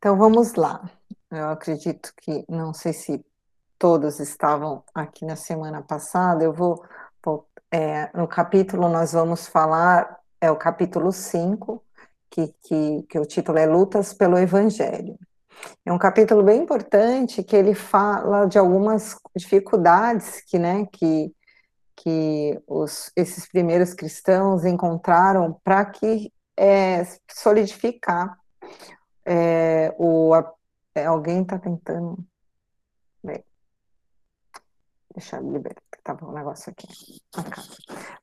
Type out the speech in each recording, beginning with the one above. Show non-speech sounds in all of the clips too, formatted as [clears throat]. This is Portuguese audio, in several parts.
Então vamos lá. Eu acredito que, não sei se todos estavam aqui na semana passada, eu vou, é, no capítulo nós vamos falar, é o capítulo 5, que, que, que o título é Lutas pelo Evangelho. É um capítulo bem importante que ele fala de algumas dificuldades que, né, que, que os, esses primeiros cristãos encontraram para que é, solidificar é, o, é, alguém está tentando. Bem, deixa eu liberar, que um negócio aqui.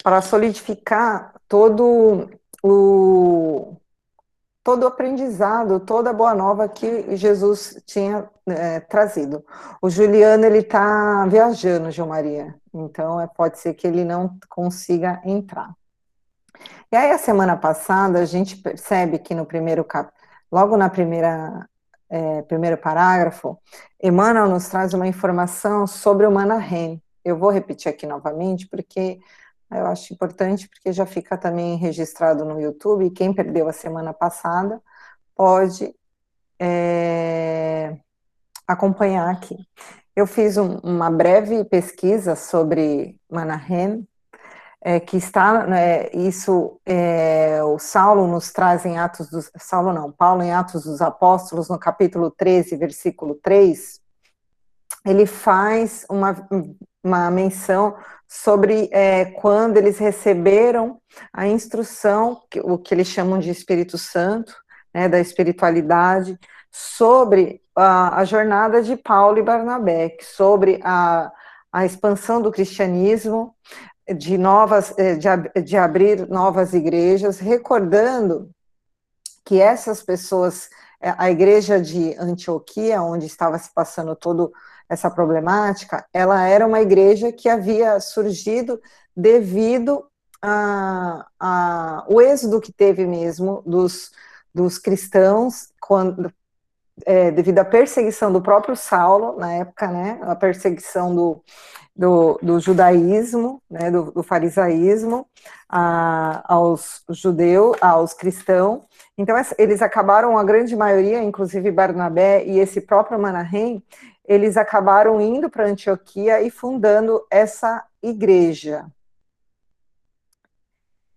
Para solidificar todo o todo o aprendizado, toda a boa nova que Jesus tinha é, trazido. O Juliano ele está viajando, Gil Maria, então é, pode ser que ele não consiga entrar. E aí a semana passada a gente percebe que no primeiro cap logo na primeira é, primeiro parágrafo, Emmanuel nos traz uma informação sobre o Manahem. Eu vou repetir aqui novamente, porque eu acho importante, porque já fica também registrado no YouTube, e quem perdeu a semana passada pode é, acompanhar aqui. Eu fiz um, uma breve pesquisa sobre Manahem, é, que está, né, isso é, o Saulo nos traz em Atos dos, Saulo não, Paulo em Atos dos Apóstolos, no capítulo 13, versículo 3, ele faz uma, uma menção sobre é, quando eles receberam a instrução, o que eles chamam de Espírito Santo, né, da espiritualidade, sobre a, a jornada de Paulo e Barnabé, sobre a, a expansão do cristianismo, de novas, eh, de, de abrir novas igrejas, recordando que essas pessoas, eh, a igreja de Antioquia, onde estava se passando toda essa problemática, ela era uma igreja que havia surgido devido a, a o êxodo que teve mesmo dos, dos cristãos quando, é, devido à perseguição do próprio Saulo, na época, né, a perseguição do, do, do judaísmo, né, do, do farisaísmo, a, aos judeus, aos cristãos. Então, eles acabaram, a grande maioria, inclusive Barnabé e esse próprio Manahem, eles acabaram indo para Antioquia e fundando essa igreja.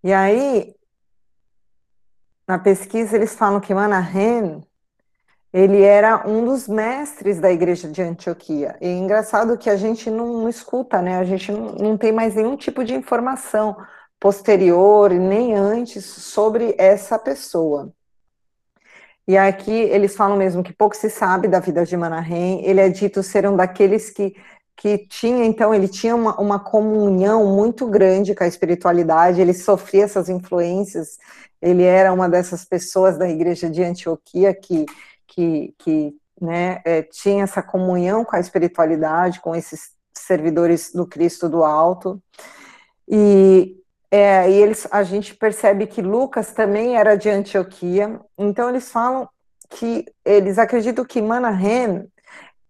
E aí, na pesquisa, eles falam que Manahem ele era um dos mestres da igreja de Antioquia. E é engraçado que a gente não, não escuta, né? A gente não, não, tem mais nenhum tipo de informação posterior, nem antes, sobre essa pessoa. E aqui eles falam mesmo que pouco se sabe da vida de Manahem. Ele é dito ser um daqueles que, que tinha, então, ele tinha uma, uma comunhão muito grande com a espiritualidade, ele sofria essas influências, ele era uma dessas pessoas da igreja de Antioquia que que, que né, é, tinha essa comunhão com a espiritualidade, com esses servidores do Cristo do Alto. E, é, e eles, a gente percebe que Lucas também era de Antioquia, então eles falam que eles acreditam que Manahem,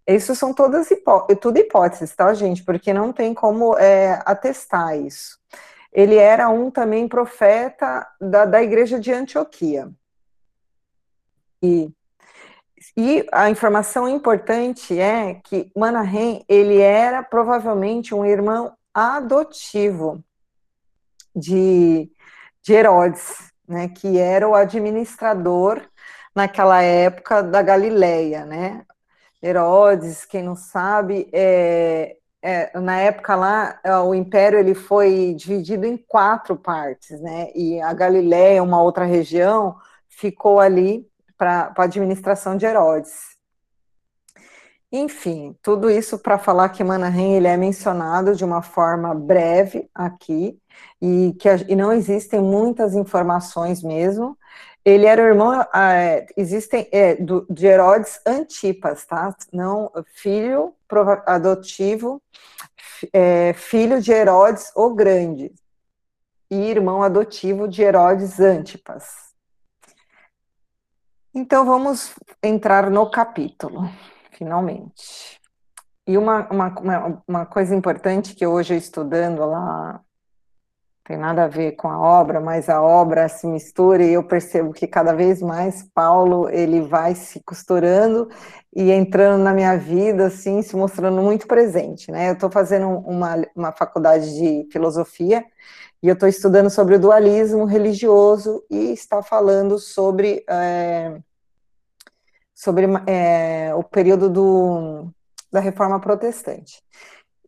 isso são todas hipó tudo hipóteses, tá, gente? Porque não tem como é, atestar isso. Ele era um também profeta da, da igreja de Antioquia. E e a informação importante é que Manahem, ele era provavelmente um irmão adotivo de, de Herodes, né, que era o administrador naquela época da Galileia, né? Herodes, quem não sabe, é, é, na época lá, é, o império ele foi dividido em quatro partes, né? E a Galileia, uma outra região, ficou ali para a administração de Herodes. Enfim, tudo isso para falar que Manahem ele é mencionado de uma forma breve aqui e que e não existem muitas informações mesmo. Ele era o irmão, é, existem é, do, de Herodes Antipas, tá? Não filho adotivo, é, filho de Herodes o Grande e irmão adotivo de Herodes Antipas. Então vamos entrar no capítulo, finalmente. E uma, uma, uma coisa importante que hoje eu estudando lá, tem nada a ver com a obra, mas a obra se mistura e eu percebo que cada vez mais Paulo ele vai se costurando e entrando na minha vida, assim, se mostrando muito presente, né? Eu estou fazendo uma, uma faculdade de filosofia e eu estou estudando sobre o dualismo religioso e está falando sobre é, sobre é, o período do, da Reforma Protestante.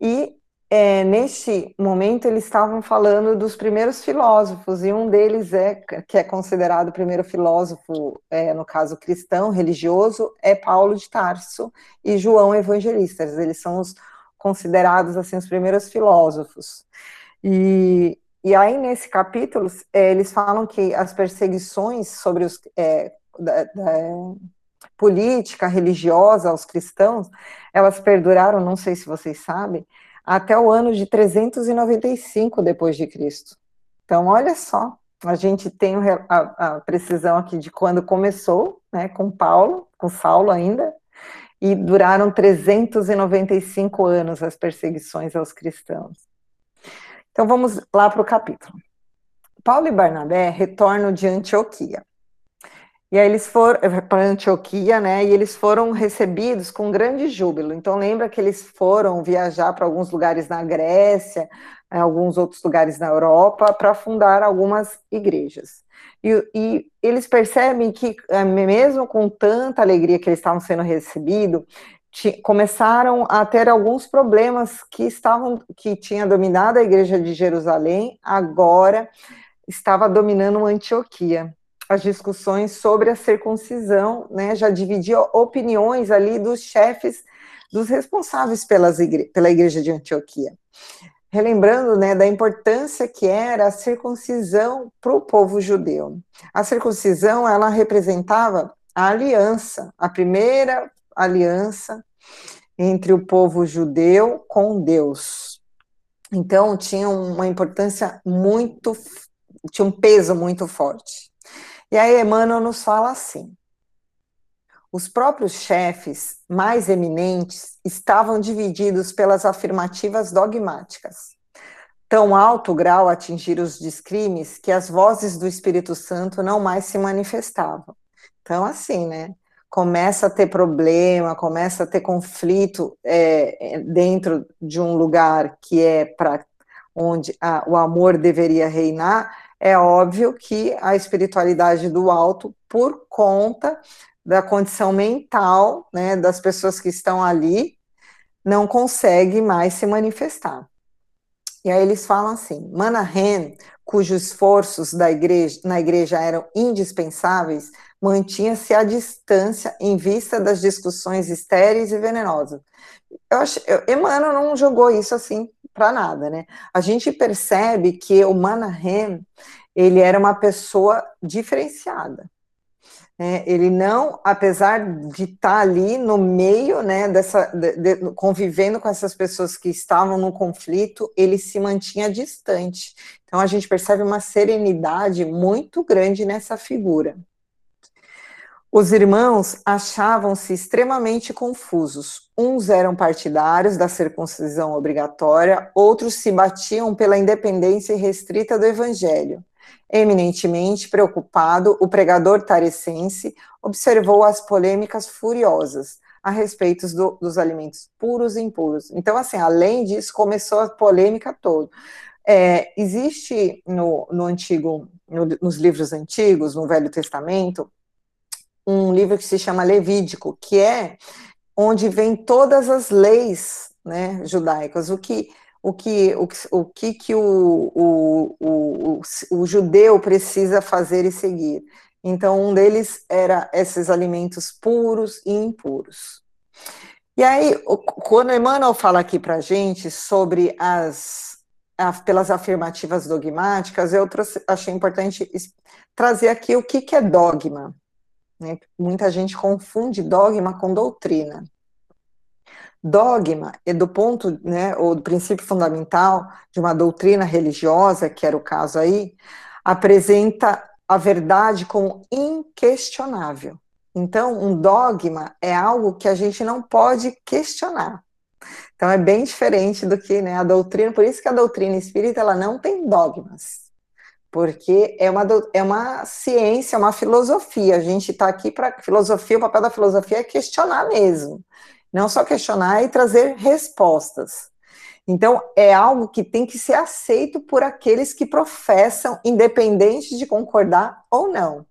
E é, neste momento eles estavam falando dos primeiros filósofos, e um deles é, que é considerado o primeiro filósofo, é, no caso cristão, religioso, é Paulo de Tarso e João Evangelista, eles são os considerados assim os primeiros filósofos. E, e aí nesse capítulo eles falam que as perseguições sobre os é, da, da, política religiosa aos cristãos, elas perduraram, não sei se vocês sabem, até o ano de 395 depois de Cristo. Então, olha só, a gente tem a, a, precisão aqui de quando começou, né, com Paulo, com Saulo ainda, e duraram 395 anos as perseguições aos cristãos. Então, vamos lá para o capítulo. Paulo e Barnabé retornam de Antioquia. E aí eles foram eh, para Antioquia, né? E eles foram recebidos com grande júbilo. Então lembra que eles foram viajar para alguns lugares na Grécia, eh, alguns outros lugares na Europa, para fundar algumas igrejas. E, e, eles percebem que, eh, mesmo com tanta alegria que eles estavam sendo recebidos, começaram a ter alguns problemas que estavam que tinha dominado a igreja de Jerusalém, agora estava dominando Antioquia as discussões sobre a circuncisão, né, já dividia opiniões ali dos chefes, dos responsáveis pelas igre pela igreja de Antioquia. Relembrando né, da importância que era a circuncisão para o povo judeu. A circuncisão, ela representava a aliança, a primeira aliança entre o povo judeu com Deus. Então, tinha uma importância muito, tinha um peso muito forte. E aí Emmanuel nos fala assim: os próprios chefes mais eminentes estavam divididos pelas afirmativas dogmáticas. Tão alto grau atingiram os descrimes que as vozes do Espírito Santo não mais se manifestavam. Então, assim, né? Começa a ter problema, começa a ter conflito é, é dentro de um lugar que é para onde a, o amor deveria reinar, é óbvio que a espiritualidade do alto, por conta da condição mental né, das pessoas que estão ali, não consegue mais se manifestar. E aí eles falam assim: Manahem, cujos esforços da igreja, na igreja eram indispensáveis, mantinha-se à distância em vista das discussões estéreis e venenosas. Eu acho, eu, Emmanuel não jogou isso assim para nada, né? A gente percebe que o Manahem, ele era uma pessoa diferenciada. Né? Ele não, apesar de estar tá ali no meio, né, dessa, de, de, convivendo com essas pessoas que estavam no conflito, ele se mantinha distante. Então a gente percebe uma serenidade muito grande nessa figura. Os irmãos achavam-se extremamente confusos. Uns eram partidários da circuncisão obrigatória, outros se batiam pela independência irrestrita do evangelho. Eminentemente preocupado, o pregador tarecense observou as polêmicas furiosas a respeito do, dos alimentos puros e impuros. Então, assim, além disso, começou a polêmica toda. É, existe no, no antigo, no, nos livros antigos, no Velho Testamento, um livro que se chama Levídico, que é onde vem todas as leis né, judaicas, o que o que o, o que, que o, o, o, o, judeu precisa fazer e seguir. Então, um deles era esses alimentos puros e impuros. E aí, quando Emmanuel fala aqui para gente sobre as pelas afirmativas dogmáticas, eu trouxe, achei importante trazer aqui o que, que é dogma. Né? Muita gente confunde dogma com doutrina. Dogma é do ponto, né, ou do princípio fundamental de uma doutrina religiosa, que era o caso aí, apresenta a verdade como inquestionável. Então, um dogma é algo que a gente não pode questionar. Então é bem diferente do que né, a doutrina, por isso que a doutrina espírita ela não tem dogmas, porque é uma, é uma ciência, uma filosofia. A gente está aqui para filosofia, o papel da filosofia é questionar mesmo, não só questionar e trazer respostas. Então, é algo que tem que ser aceito por aqueles que professam, independente de concordar ou não.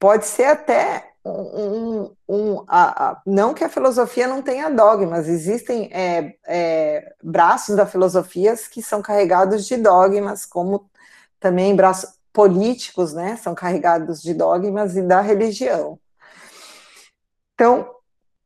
Pode ser até um, um a, a, não que a filosofia não tenha dogmas, existem é, é, braços da filosofia que são carregados de dogmas, como também braços políticos, né, são carregados de dogmas e da religião. Então,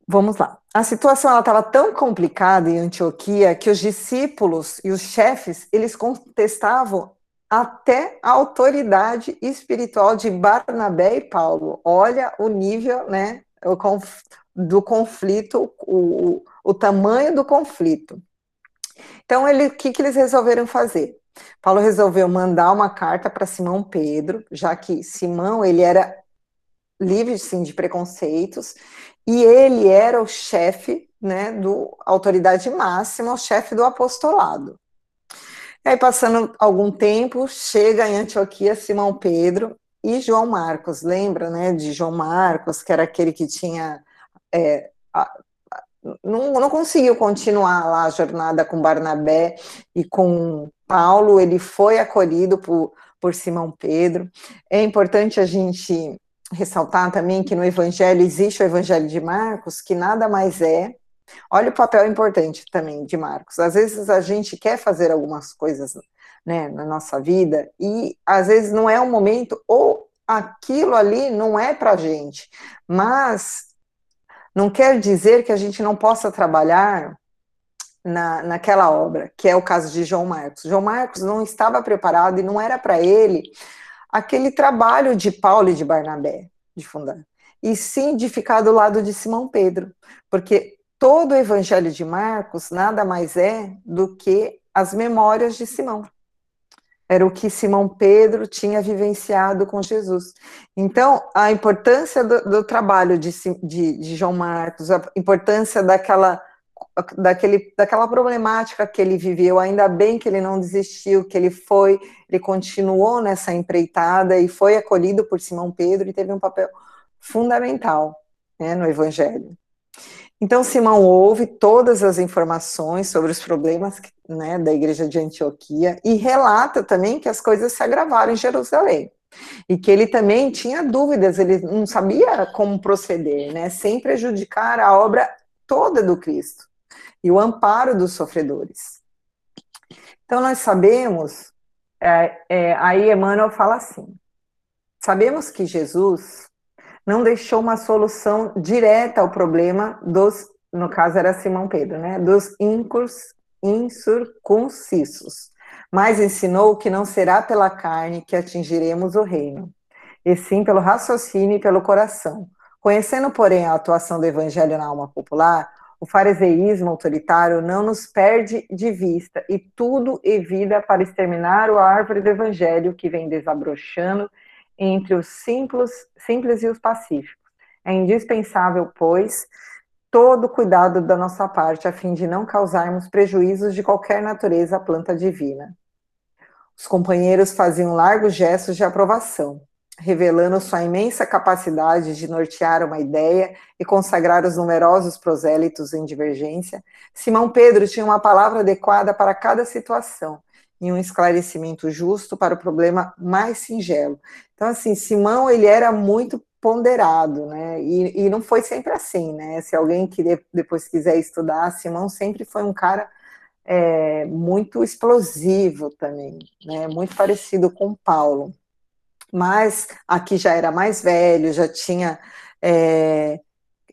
vamos lá. A situação estava tão complicada em Antioquia que os discípulos e os chefes eles contestavam até a autoridade espiritual de Barnabé e Paulo. Olha o nível, né, do conflito, o, o tamanho do conflito. Então, ele, o que, que eles resolveram fazer? Paulo resolveu mandar uma carta para Simão Pedro, já que Simão ele era livre sim de preconceitos e ele era o chefe, né, do autoridade máxima, o chefe do apostolado. E aí, passando algum tempo, chega em Antioquia Simão Pedro e João Marcos. Lembra, né, de João Marcos, que era aquele que tinha. É, não, não conseguiu continuar lá a jornada com Barnabé e com Paulo, ele foi acolhido por, por Simão Pedro. É importante a gente ressaltar também que no Evangelho existe o Evangelho de Marcos, que nada mais é Olha o papel importante também de Marcos. Às vezes a gente quer fazer algumas coisas né, na nossa vida e às vezes não é o momento, ou aquilo ali não é para a gente, mas não quer dizer que a gente não possa trabalhar na, naquela obra, que é o caso de João Marcos. João Marcos não estava preparado e não era para ele aquele trabalho de Paulo e de Barnabé de fundar, e sim de ficar do lado de Simão Pedro, porque todo o Evangelho de Marcos nada mais é do que as memórias de Simão. Era o que Simão Pedro tinha vivenciado com Jesus. Então, a importância do, do trabalho de, de, de, João Marcos, a importância daquela, daquele, daquela problemática que ele viveu, ainda bem que ele não desistiu, que ele foi, ele continuou nessa empreitada e foi acolhido por Simão Pedro e teve um papel fundamental né, no Evangelho. Então, Simão ouve todas as informações sobre os problemas né, da igreja de Antioquia e relata também que as coisas se agravaram em Jerusalém. E que ele também tinha dúvidas, ele não sabia como proceder, né, sem prejudicar a obra toda do Cristo e o amparo dos sofredores. Então, nós sabemos, é, é, aí Emmanuel fala assim: sabemos que Jesus não deixou uma solução direta ao problema dos, no caso era Simão Pedro, né, dos incurs, incircuncisos, mas ensinou que não será pela carne que atingiremos o reino, e sim pelo raciocínio e pelo coração. Conhecendo, porém, a atuação do evangelho na alma popular, o fariseísmo autoritário não nos perde de vista e tudo evita para exterminar a árvore do evangelho que vem desabrochando entre os simples, simples e os pacíficos. É indispensável, pois, todo cuidado da nossa parte a fim de não causarmos prejuízos de qualquer natureza à planta divina. Os companheiros faziam largos gestos de aprovação, revelando sua imensa capacidade de nortear uma ideia e consagrar os numerosos prosélitos em divergência. Simão Pedro tinha uma palavra adequada para cada situação e um esclarecimento justo para o problema mais singelo. Então, assim, Simão, ele era muito ponderado, né, e, e não foi sempre assim, né, se alguém que depois quiser estudar, Simão sempre foi um cara é, muito explosivo também, né, muito parecido com Paulo, mas aqui já era mais velho, já tinha é,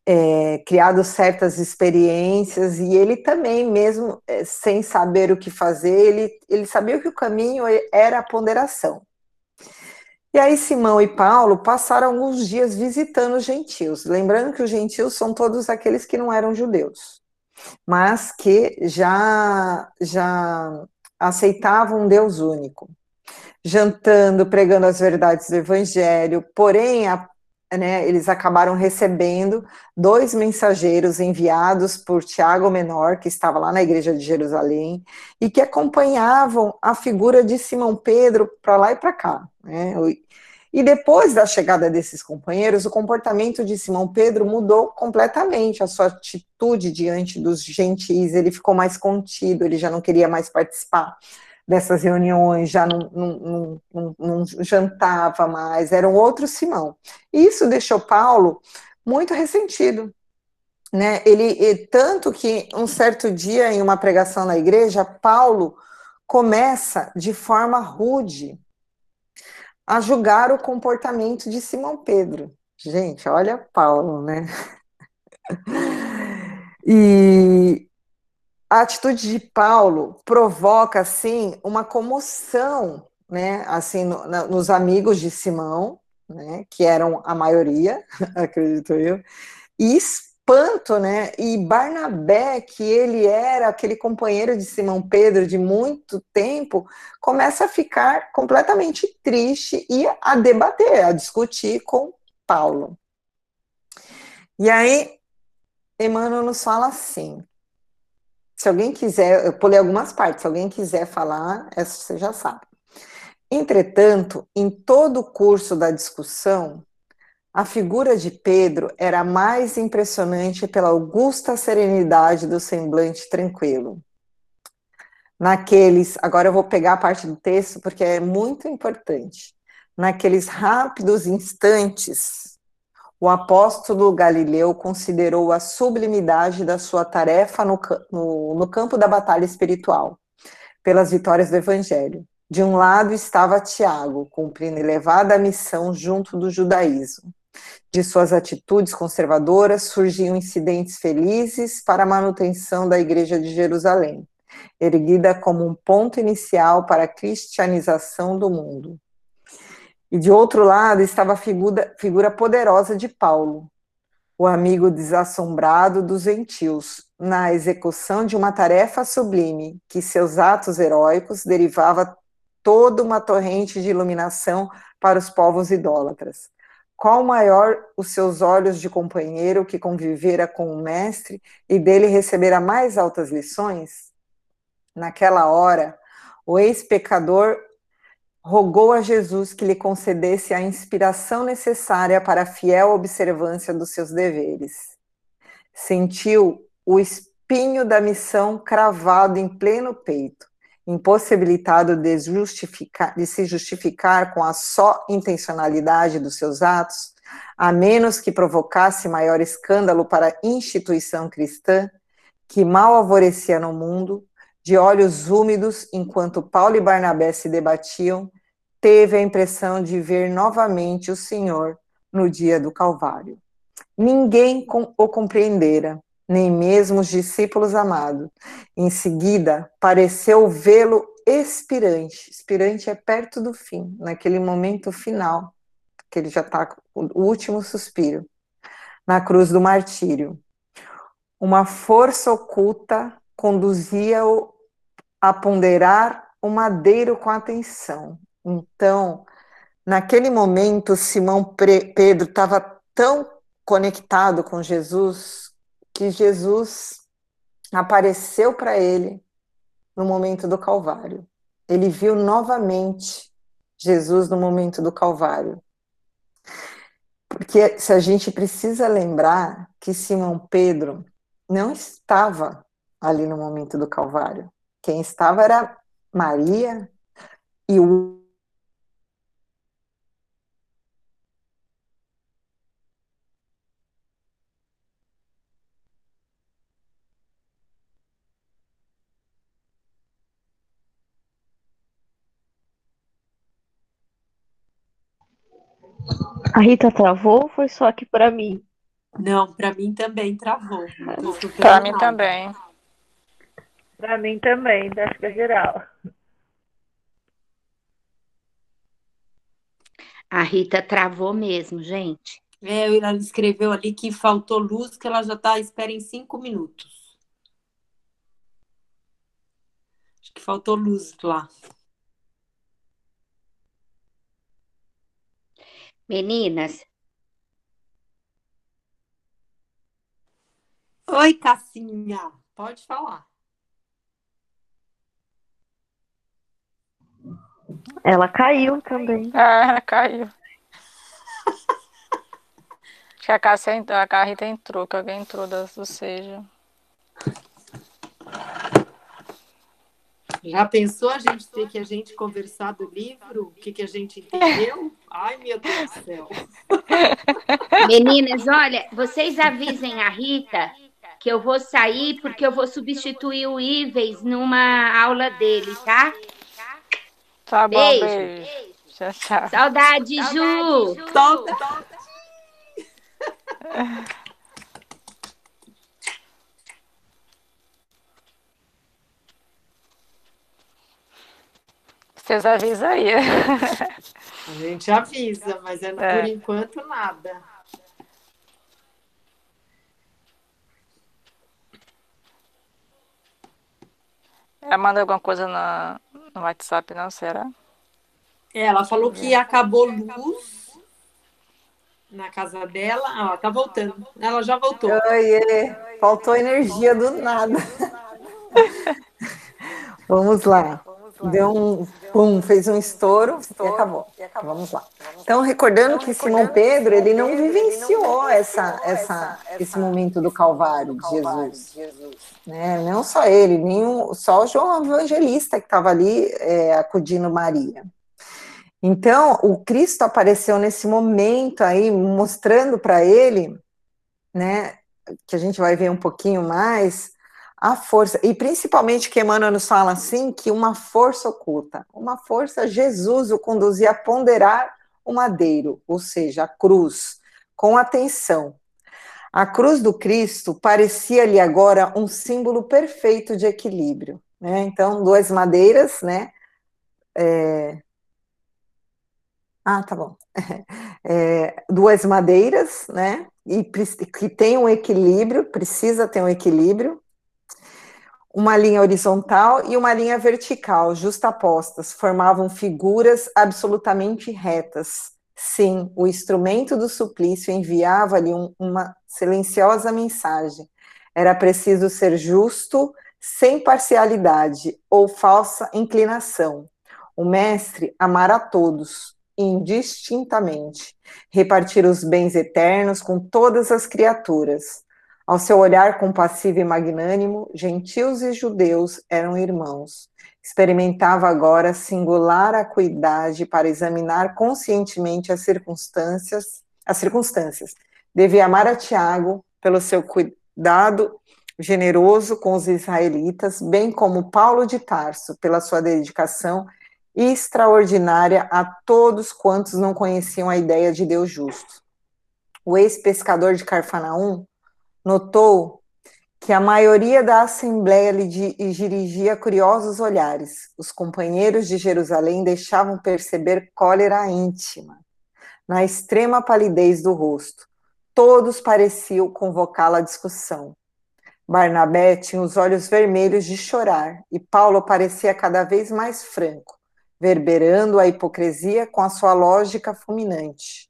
é, criado certas experiências e ele também, mesmo é, sem saber o que fazer, ele, ele sabia que o caminho era a ponderação. E aí Simão e Paulo passaram alguns dias visitando os gentios, lembrando que os gentios são todos aqueles que não eram judeus, mas que já já aceitavam um Deus único, jantando, pregando as verdades do evangelho, porém né, eles acabaram recebendo dois mensageiros enviados por Tiago Menor, que estava lá na igreja de Jerusalém, e que acompanhavam a figura de Simão Pedro para lá e para cá. Né? E depois da chegada desses companheiros, o comportamento de Simão Pedro mudou completamente, a sua atitude diante dos gentis, ele ficou mais contido, ele já não queria mais participar dessas reuniões, já não, não, não, não, jantava mais, era um outro Simão. Isso deixou Paulo muito ressentido. Né? Ele, tanto que um certo dia, em uma pregação na igreja, Paulo começa de forma rude a julgar o comportamento de Simão Pedro. Gente, olha Paulo, né? [laughs] E a atitude de Paulo provoca assim uma comoção, né, assim no, na, nos amigos de Simão, né, que eram a maioria, [laughs] acredito eu, e espanto, né? E Barnabé, que ele era aquele companheiro de Simão Pedro de muito tempo, começa a ficar completamente triste e a debater, a discutir com Paulo. E aí Emmanuel nos fala assim: se alguém quiser, eu pulei algumas partes, se alguém quiser falar, essa você já sabe. Entretanto, em todo o curso da discussão, a figura de Pedro era mais impressionante pela augusta serenidade do semblante tranquilo. Naqueles, agora eu vou pegar a parte do texto porque é muito importante. Naqueles rápidos instantes o apóstolo Galileu considerou a sublimidade da sua tarefa no, no, no campo da batalha espiritual, pelas vitórias do Evangelho. De um lado estava Tiago, cumprindo elevada missão junto do judaísmo. De suas atitudes conservadoras surgiam incidentes felizes para a manutenção da Igreja de Jerusalém, erguida como um ponto inicial para a cristianização do mundo. E de outro lado estava a figura, figura poderosa de Paulo, o amigo desassombrado dos gentios, na execução de uma tarefa sublime, que seus atos heróicos derivava toda uma torrente de iluminação para os povos idólatras. Qual maior os seus olhos de companheiro que convivera com o mestre e dele recebera mais altas lições? Naquela hora, o ex-pecador rogou a Jesus que lhe concedesse a inspiração necessária para a fiel observância dos seus deveres. Sentiu o espinho da missão cravado em pleno peito, impossibilitado de, de se justificar com a só intencionalidade dos seus atos, a menos que provocasse maior escândalo para a instituição cristã, que mal alvorecia no mundo, de olhos úmidos, enquanto Paulo e Barnabé se debatiam, teve a impressão de ver novamente o Senhor no dia do Calvário. Ninguém o compreendera, nem mesmo os discípulos amados. Em seguida, pareceu vê-lo expirante. Expirante é perto do fim, naquele momento final, que ele já está com o último suspiro, na cruz do martírio. Uma força oculta conduzia-o a ponderar o madeiro com atenção, então, naquele momento, Simão Pedro estava tão conectado com Jesus que Jesus apareceu para ele no momento do Calvário. Ele viu novamente Jesus no momento do Calvário. Porque se a gente precisa lembrar que Simão Pedro não estava ali no momento do Calvário. Quem estava era Maria e o A Rita travou ou foi só aqui para mim? Não, para mim também travou. Para mim também. Para mim também, acho que é geral. A Rita travou mesmo, gente. É, ela escreveu ali que faltou luz, que ela já está à espera em cinco minutos. Acho que faltou luz lá. Meninas. Oi, Cassinha, pode falar. Ela caiu também. Ah, ela caiu. [laughs] Acho que a, Cássia, a Carrita entrou, que alguém entrou, do seja. Já pensou a gente ter que a gente conversar do livro? O que, que a gente entendeu? Ai, meu Deus do céu. [laughs] Meninas, olha, vocês avisem a Rita que eu vou sair porque eu vou substituir o Ives numa aula dele, tá? Tá bom, Beijo. beijo. Tchau, tchau. Saudade, Ju. Solta. [laughs] Vocês avisam aí. A gente avisa, mas é, É. por enquanto nada. Ela manda alguma coisa na, no WhatsApp, não? Será? É, Ela falou que acabou luz na casa dela. Ah, ó, tá voltando. Ela já voltou. Oiê, faltou energia do nada. [laughs] Vamos lá. Deu um pum, fez um estouro e acabou. Vamos lá. Então, recordando que Simão Pedro, ele não vivenciou essa, essa, esse momento do Calvário de Jesus. Né? Não só ele, nem o, só o João Evangelista que estava ali é, acudindo Maria. Então, o Cristo apareceu nesse momento aí, mostrando para ele, né, que a gente vai ver um pouquinho mais, a força, e principalmente que Emmanuel nos fala assim, que uma força oculta, uma força, Jesus o conduzia a ponderar o madeiro, ou seja, a cruz, com atenção. A cruz do Cristo parecia-lhe agora um símbolo perfeito de equilíbrio, né? Então, duas madeiras, né? É... Ah, tá bom. [laughs] É, duas madeiras, né? E que tem um equilíbrio, precisa ter um equilíbrio, uma linha horizontal e uma linha vertical, justapostas, formavam figuras absolutamente retas. Sim, o instrumento do suplício enviava-lhe um, uma silenciosa mensagem. Era preciso ser justo, sem parcialidade ou falsa inclinação. O mestre amar a todos, indistintamente, repartir os bens eternos com todas as criaturas. Ao seu olhar compassivo e magnânimo, gentios e judeus eram irmãos. Experimentava agora singular acuidade para examinar conscientemente as circunstâncias, as circunstâncias. Devia amar a Tiago pelo seu cuidado generoso com os israelitas, bem como Paulo de Tarso pela sua dedicação extraordinária a todos quantos não conheciam a ideia de Deus justo. O ex-pescador de Carfanaum notou que a maioria da assembleia lhe dirigia curiosos olhares. Os companheiros de Jerusalém deixavam perceber cólera íntima na extrema palidez do rosto. Todos pareciam convocá-la à discussão. Barnabé tinha os olhos vermelhos de chorar e Paulo parecia cada vez mais franco, verberando a hipocrisia com a sua lógica fulminante.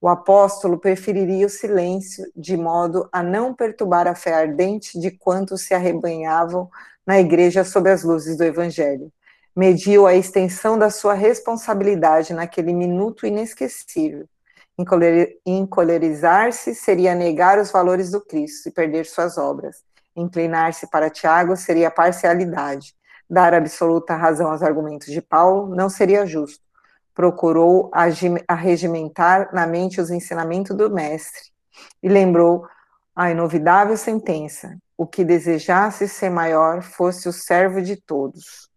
O apóstolo preferiria o silêncio, de modo a não perturbar a fé ardente de quantos se arrebanhavam na igreja sob as luzes do Evangelho. Mediu a extensão da sua responsabilidade naquele minuto inesquecível. Encolerizar-se seria negar os valores do Cristo e perder suas obras. Inclinar-se para Tiago seria parcialidade. Dar absoluta razão aos argumentos de Paulo não seria justo procurou arregimentar na mente os ensinamentos do mestre e lembrou a inovidável sentença: o que desejasse ser maior fosse o servo de todos.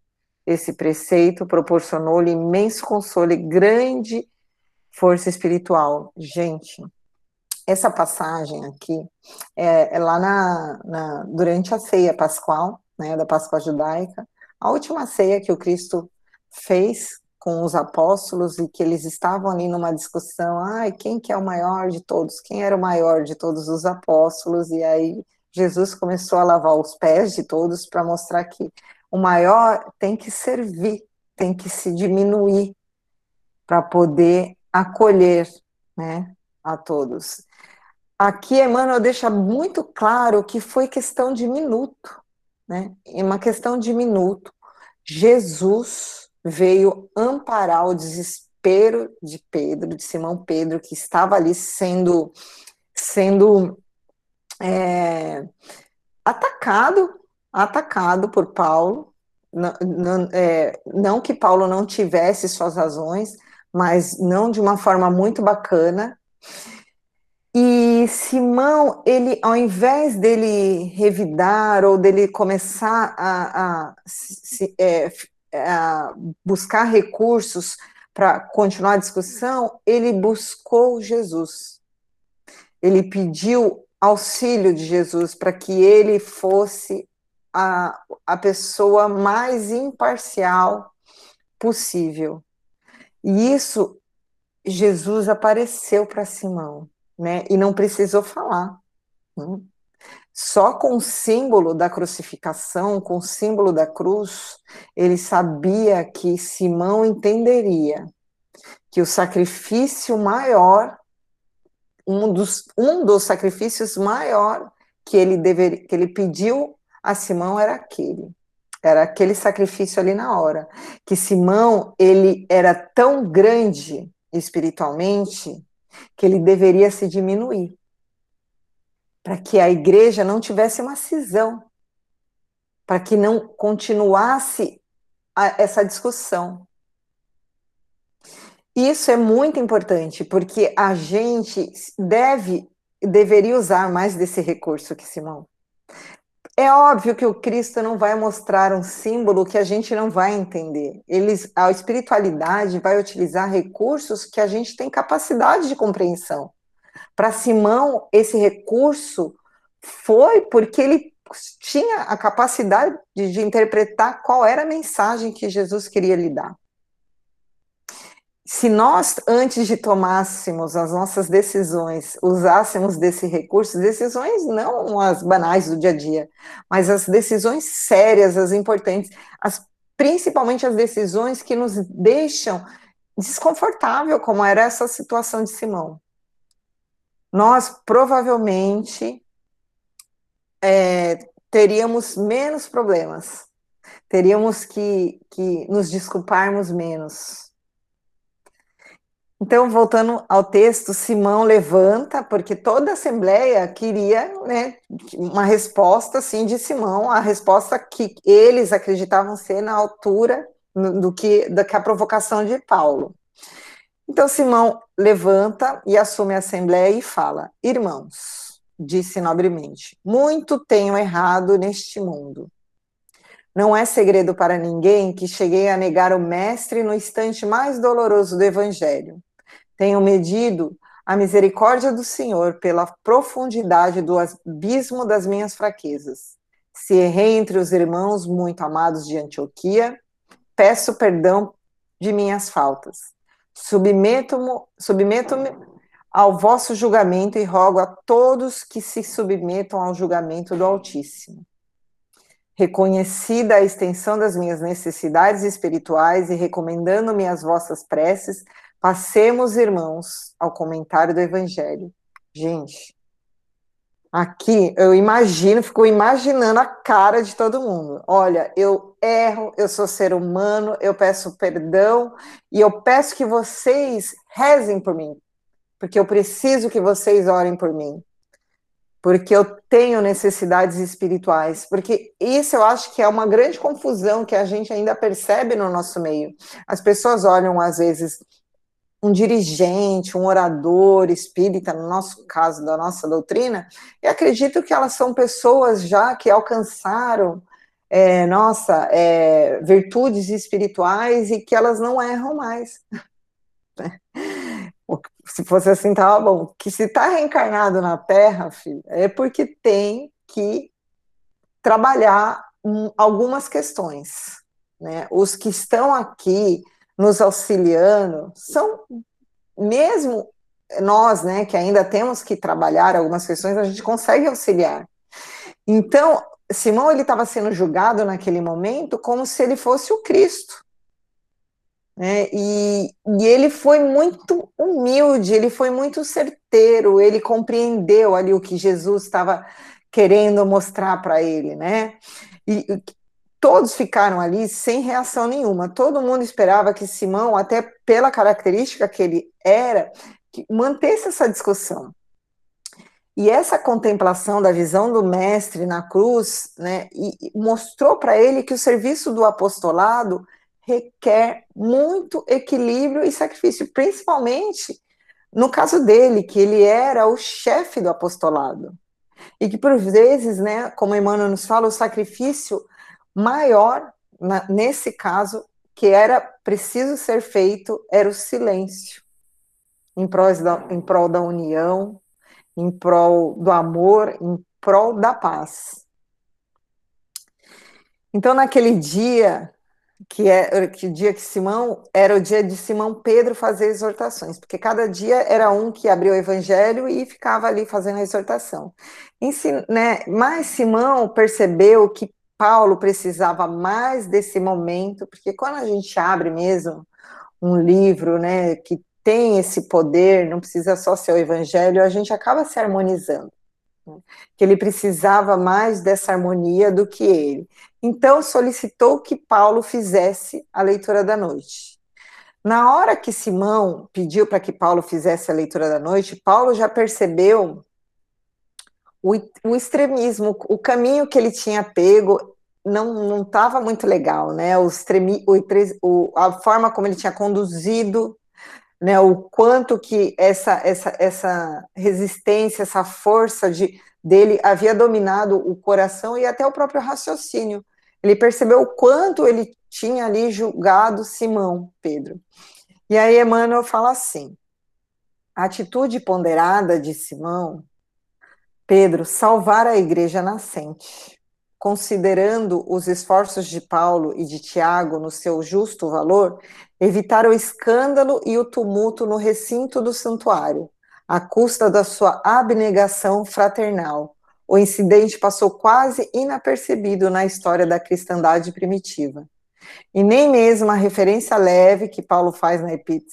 Esse preceito proporcionou-lhe imenso consolo e grande força espiritual. Gente, essa passagem aqui é, é lá na, na, durante a ceia pascual, né, da Páscoa judaica, a última ceia que o Cristo fez com os apóstolos e que eles estavam ali numa discussão, ai, quem que é o maior de todos? Quem era o maior de todos os apóstolos? E aí Jesus começou a lavar os pés de todos para mostrar que o maior tem que servir, tem que se diminuir para poder acolher, né, a todos. aqui Emmanuel deixa muito claro que foi questão de minuto, né? Em uma questão de minuto, Jesus veio amparar o desespero de Pedro, de Simão Pedro, que estava ali sendo, sendo é, atacado, atacado por Paulo. Não, não, é, não que Paulo não tivesse suas razões, mas não de uma forma muito bacana. E Simão, ele, ao invés dele revidar ou dele começar a, a, se, é, buscar recursos para continuar a discussão, ele buscou Jesus. Ele pediu auxílio de Jesus para que ele fosse a, a pessoa mais imparcial possível. E isso, Jesus apareceu para Simão né? E não precisou falar. Né? Só com o símbolo da crucificação, com o símbolo da cruz, ele sabia que Simão entenderia que o sacrifício maior, um dos, um dos sacrifícios maior que ele que ele pediu a Simão era aquele. Era aquele sacrifício ali na hora. Que Simão, ele era tão grande espiritualmente que ele deveria se diminuir, para que a igreja não tivesse uma cisão, para que não continuasse a, essa discussão. Isso é muito importante, porque a gente deve, deveria usar mais desse recurso que Simão. É óbvio que o Cristo não vai mostrar um símbolo que a gente não vai entender. Eles, a espiritualidade vai utilizar recursos que a gente tem capacidade de compreensão. Para Simão, esse recurso foi porque ele tinha a capacidade de, de interpretar qual era a mensagem que Jesus queria lhe dar se nós, antes de tomássemos as nossas decisões, usássemos desse recurso, decisões não as banais do dia a dia, mas as decisões sérias, as importantes, as, principalmente as decisões que nos deixam desconfortável, como era essa situação de Simão. Nós provavelmente é, teríamos menos problemas, teríamos que, que nos desculparmos menos então, voltando ao texto, Simão levanta, porque toda a Assembleia queria né, uma resposta assim, de Simão, a resposta que eles acreditavam ser na altura do que, do que a provocação de Paulo. Então, Simão levanta e assume a Assembleia e fala: Irmãos, disse nobremente, muito tenho errado neste mundo. Não é segredo para ninguém que cheguei a negar o Mestre no instante mais doloroso do Evangelho tenho medido a misericórdia do Senhor pela profundidade do abismo das minhas fraquezas. Se errei entre os irmãos muito amados de Antioquia, peço perdão de minhas faltas. Submeto-me submeto ao vosso julgamento e rogo a todos que se submetam ao julgamento do Altíssimo. Reconhecida a extensão das minhas necessidades espirituais e recomendando-me as vossas preces, Passemos, irmãos, ao comentário do Evangelho. Gente, aqui eu imagino, fico imaginando a cara de todo mundo. Olha, eu erro, eu sou ser humano, eu peço perdão e eu peço que vocês rezem por mim, porque eu preciso que vocês orem por mim. Porque eu tenho necessidades espirituais, porque isso eu acho que é uma grande confusão que a gente ainda percebe no nosso meio. As pessoas olham, às vezes, um dirigente, um orador espírita, no nosso caso, da nossa doutrina, e acredito que elas são pessoas já que alcançaram, é, nossa, é, virtudes espirituais e que elas não erram mais. [laughs] Se fosse assim, tava bom. Que se está reencarnado na Terra, filho, é porque tem que trabalhar algumas questões. Né? Os que estão aqui nos auxiliando, são mesmo nós, né, que ainda temos que trabalhar algumas questões, a gente consegue auxiliar. Então, Simão ele estava sendo julgado naquele momento como se ele fosse o Cristo. né? E, e ele foi muito humilde, ele foi muito certeiro, ele compreendeu ali o que Jesus estava querendo mostrar para ele, né? E todos ficaram ali sem reação nenhuma. Todo mundo esperava que Simão, até pela característica que ele era, que mantesse essa discussão. E essa contemplação da visão do mestre na cruz, né, mostrou para ele que o serviço do apostolado requer muito equilíbrio e sacrifício, principalmente no caso dele, que ele era o chefe do apostolado. E que por vezes, né, como Emmanuel nos fala, o sacrifício maior na, nesse caso que era preciso ser feito era o silêncio em prol da, em prol da união, em prol do amor, em prol da paz. Então, naquele dia, que é que dia que Simão era o dia de Simão Pedro fazer exortações, porque cada dia era um que abria o evangelho e ficava ali fazendo a exortação. Ensin, né, mas Simão percebeu que Paulo precisava mais desse momento, porque quando a gente abre mesmo um livro, né, que tem esse poder, não precisa só ser o evangelho, a gente acaba se harmonizando. Né? Que ele precisava mais dessa harmonia do que ele. Então solicitou que Paulo fizesse a leitura da noite. Na hora que Simão pediu para que Paulo fizesse a leitura da noite, Paulo já percebeu o, o extremismo, o caminho que ele tinha pego não estava muito legal, né? O, extremi, o, o, a forma como ele tinha conduzido né, o quanto que essa, essa, essa resistência, essa força de, dele havia dominado o coração e até o próprio raciocínio. Ele percebeu o quanto ele tinha ali julgado Simão, Pedro. E aí Emmanuel fala assim: a atitude ponderada de Simão, Pedro, salvar a igreja nascente, considerando os esforços de Paulo e de Tiago no seu justo valor, evitar o escândalo e o tumulto no recinto do santuário, à custa da sua abnegação fraternal. O incidente passou quase inapercebido na história da cristandade primitiva. E nem mesmo a referência leve que Paulo faz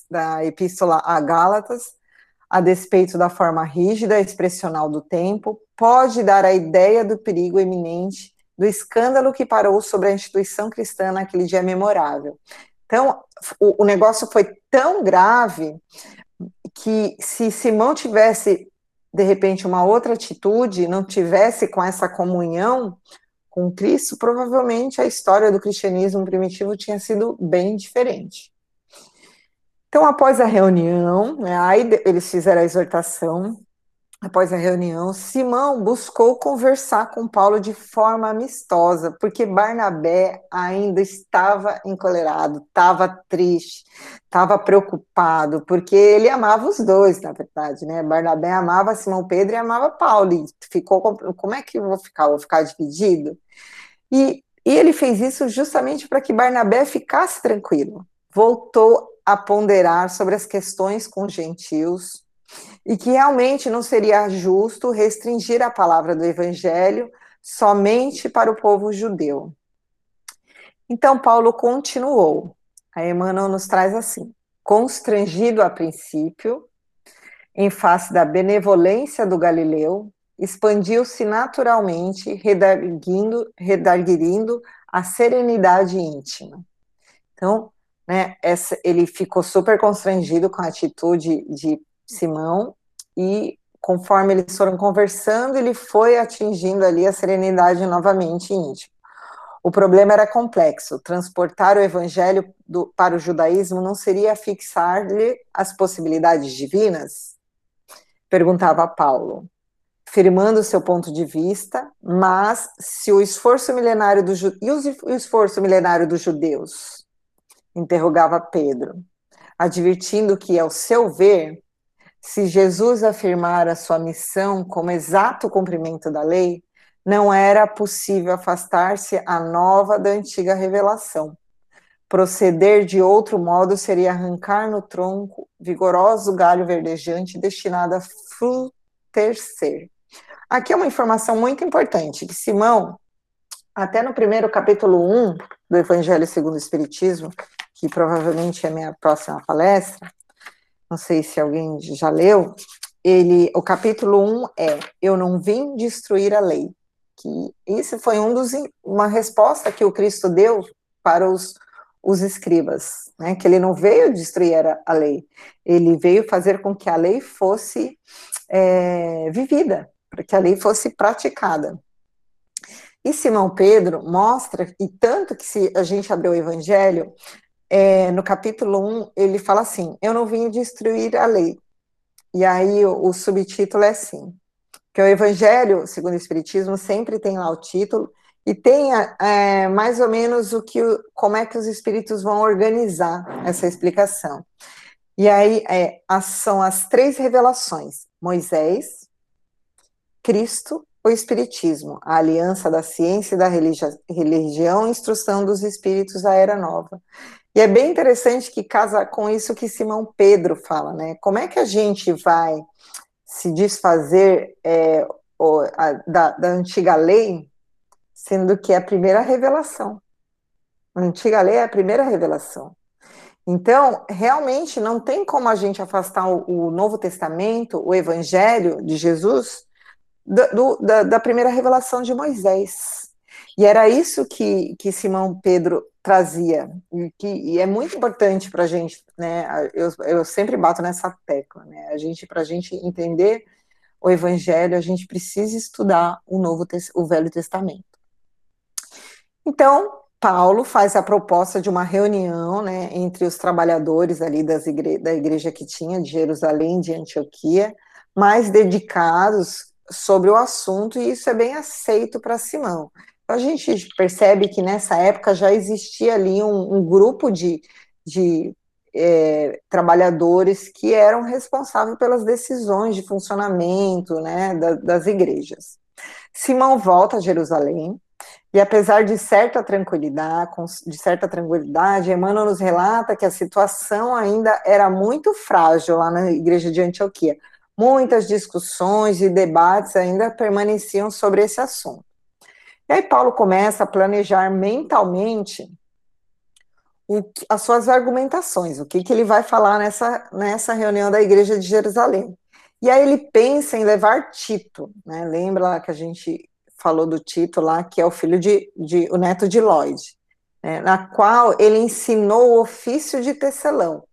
na, epístola a Gálatas, a despeito da forma rígida, expressional do tempo, pode dar a ideia do perigo iminente do escândalo que parou sobre a instituição cristã naquele dia memorável. Então, o, o negócio foi tão grave que se Simão tivesse, de repente, uma outra atitude, não tivesse com essa comunhão com Cristo, provavelmente a história do cristianismo primitivo tinha sido bem diferente. Então, após a reunião, né, aí eles fizeram a exortação, Após a reunião, Simão buscou conversar com Paulo de forma amistosa, porque Barnabé ainda estava encolerado, estava triste, estava preocupado, porque ele amava os dois, na verdade, né? Barnabé amava Simão Pedro e amava Paulo, e ficou, como é que eu vou ficar? vou ficar dividido? E, e ele fez isso justamente para que Barnabé ficasse tranquilo. Voltou a ponderar sobre as questões com os gentios, e que realmente não seria justo restringir a palavra do evangelho somente para o povo judeu. Então, Paulo continuou. A Emmanuel nos traz assim: constrangido a princípio, em face da benevolência do Galileu, expandiu-se naturalmente, redarguindo, redarguindo a serenidade íntima. Então, né, essa, ele ficou super constrangido com a atitude de Simão e conforme eles foram conversando, ele foi atingindo ali a serenidade novamente íntima. O problema era complexo. Transportar o evangelho do, para o judaísmo não seria fixar-lhe as possibilidades divinas? Perguntava Paulo, firmando seu ponto de vista, mas se o esforço milenário do e o esforço milenário dos judeus? Interrogava Pedro, advertindo que, ao seu ver, se Jesus afirmara sua missão como exato cumprimento da lei, não era possível afastar-se a nova da antiga revelação. Proceder de outro modo seria arrancar no tronco vigoroso galho verdejante destinado a frutecer. Aqui é uma informação muito importante, que Simão, até no primeiro capítulo 1 do Evangelho segundo o Espiritismo, que provavelmente é a minha próxima palestra, não sei se alguém já leu, ele, o capítulo 1 é Eu não vim destruir a lei. Que isso foi um dos, uma resposta que o Cristo deu para os, os escribas, né, que ele não veio destruir a lei, ele veio fazer com que a lei fosse é, vivida, para que a lei fosse praticada. E Simão Pedro mostra, e tanto que se a gente abrir o Evangelho, é, no capítulo 1, ele fala assim: Eu não vim destruir a lei. E aí o, o subtítulo é assim: que o Evangelho, segundo o Espiritismo, sempre tem lá o título, e tem é, mais ou menos o que, como é que os espíritos vão organizar essa explicação. E aí é, são as três revelações: Moisés, Cristo o Espiritismo, a aliança da ciência e da religião, instrução dos espíritos da Era Nova. E é bem interessante que casa com isso que Simão Pedro fala, né? Como é que a gente vai se desfazer é, o, a, da, da antiga lei, sendo que é a primeira revelação? A antiga lei é a primeira revelação. Então, realmente não tem como a gente afastar o, o Novo Testamento, o Evangelho de Jesus, do, da, da, primeira revelação de Moisés. E era isso que, que Simão Pedro trazia, e, que, e é muito importante para a gente, né? Eu, eu sempre bato nessa tecla, né? A gente, para a gente entender o Evangelho, a gente precisa estudar o Novo, o Velho Testamento. Então, Paulo faz a proposta de uma reunião, né, entre os trabalhadores ali das igre da igreja que tinha de Jerusalém, de Antioquia, mais dedicados sobre o assunto, e isso é bem aceito para Simão. A gente percebe que nessa época já existia ali um, um grupo de, de é, trabalhadores que eram responsáveis pelas decisões de funcionamento né, da, das igrejas. Simão volta a Jerusalém, e apesar de certa tranquilidade, de certa tranquilidade, Emmanuel nos relata que a situação ainda era muito frágil lá na igreja de Antioquia muitas discussões e debates ainda permaneciam sobre esse assunto. E aí Paulo começa a planejar mentalmente o, as suas argumentações, o que, que ele vai falar nessa, nessa reunião da igreja de Jerusalém. E aí ele pensa em levar Tito, né? Lembra lá que a gente falou do Tito lá, que é o filho de, de o neto de Lloyd, né? na qual ele ensinou o ofício de tecelão.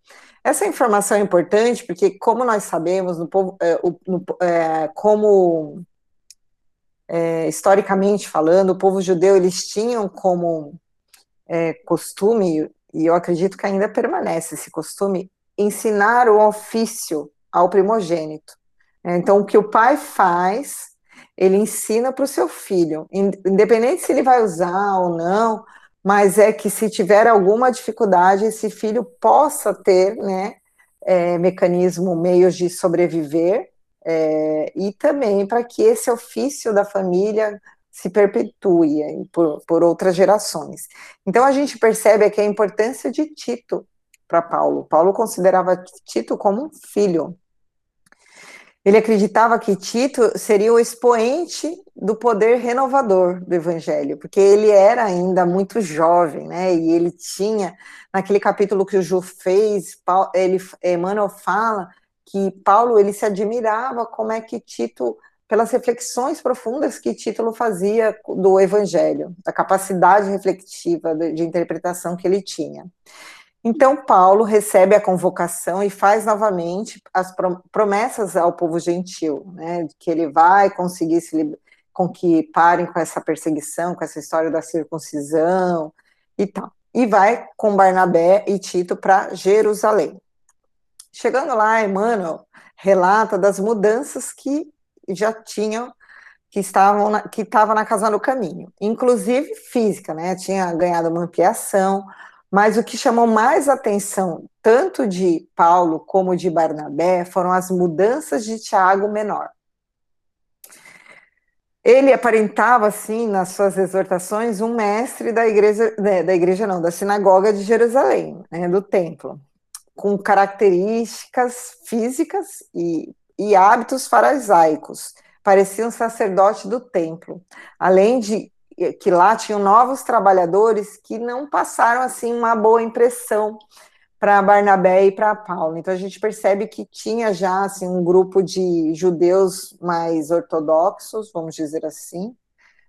Essa informação é importante porque, como nós sabemos, no povo, é, o, no, é, como é, historicamente falando, o povo judeu eles tinham como é, costume, e eu acredito que ainda permanece esse costume, ensinar o ofício ao primogênito. É, então, o que o pai faz, ele ensina para o seu filho, independente se ele vai usar ou não, mas é que se tiver alguma dificuldade, esse filho possa ter, né, é, mecanismo, meios de sobreviver, é, e também para que esse ofício da família se perpetue por, por outras gerações. Então a gente percebe aqui a importância de Tito para Paulo. Paulo considerava Tito como um filho, ele acreditava que Tito seria o expoente do poder renovador do evangelho, porque ele era ainda muito jovem, né? E ele tinha, naquele capítulo que o Ju fez, ele, Emmanuel fala que Paulo ele se admirava como é que Tito, pelas reflexões profundas que Tito fazia do evangelho, da capacidade reflexiva de, de interpretação que ele tinha. Então, Paulo recebe a convocação e faz novamente as promessas ao povo gentil, né, que ele vai conseguir se com que parem com essa perseguição, com essa história da circuncisão e tal. E vai com Barnabé e Tito para Jerusalém. Chegando lá, Emmanuel relata das mudanças que já tinham que estavam na, que estava na casa no caminho, inclusive física, né? Tinha ganhado uma ampliação, mas o que chamou mais atenção, tanto de Paulo como de Barnabé, foram as mudanças de Tiago menor. Ele aparentava, assim, nas suas exortações, um mestre da igreja, né, da igreja não, da sinagoga de Jerusalém, né, do templo, com características físicas e, e hábitos farisaicos. Parecia um sacerdote do templo, além de que lá tinham novos trabalhadores que não passaram assim uma boa impressão para Barnabé e para Paulo. Então a gente percebe que tinha já assim um grupo de judeus mais ortodoxos, vamos dizer assim,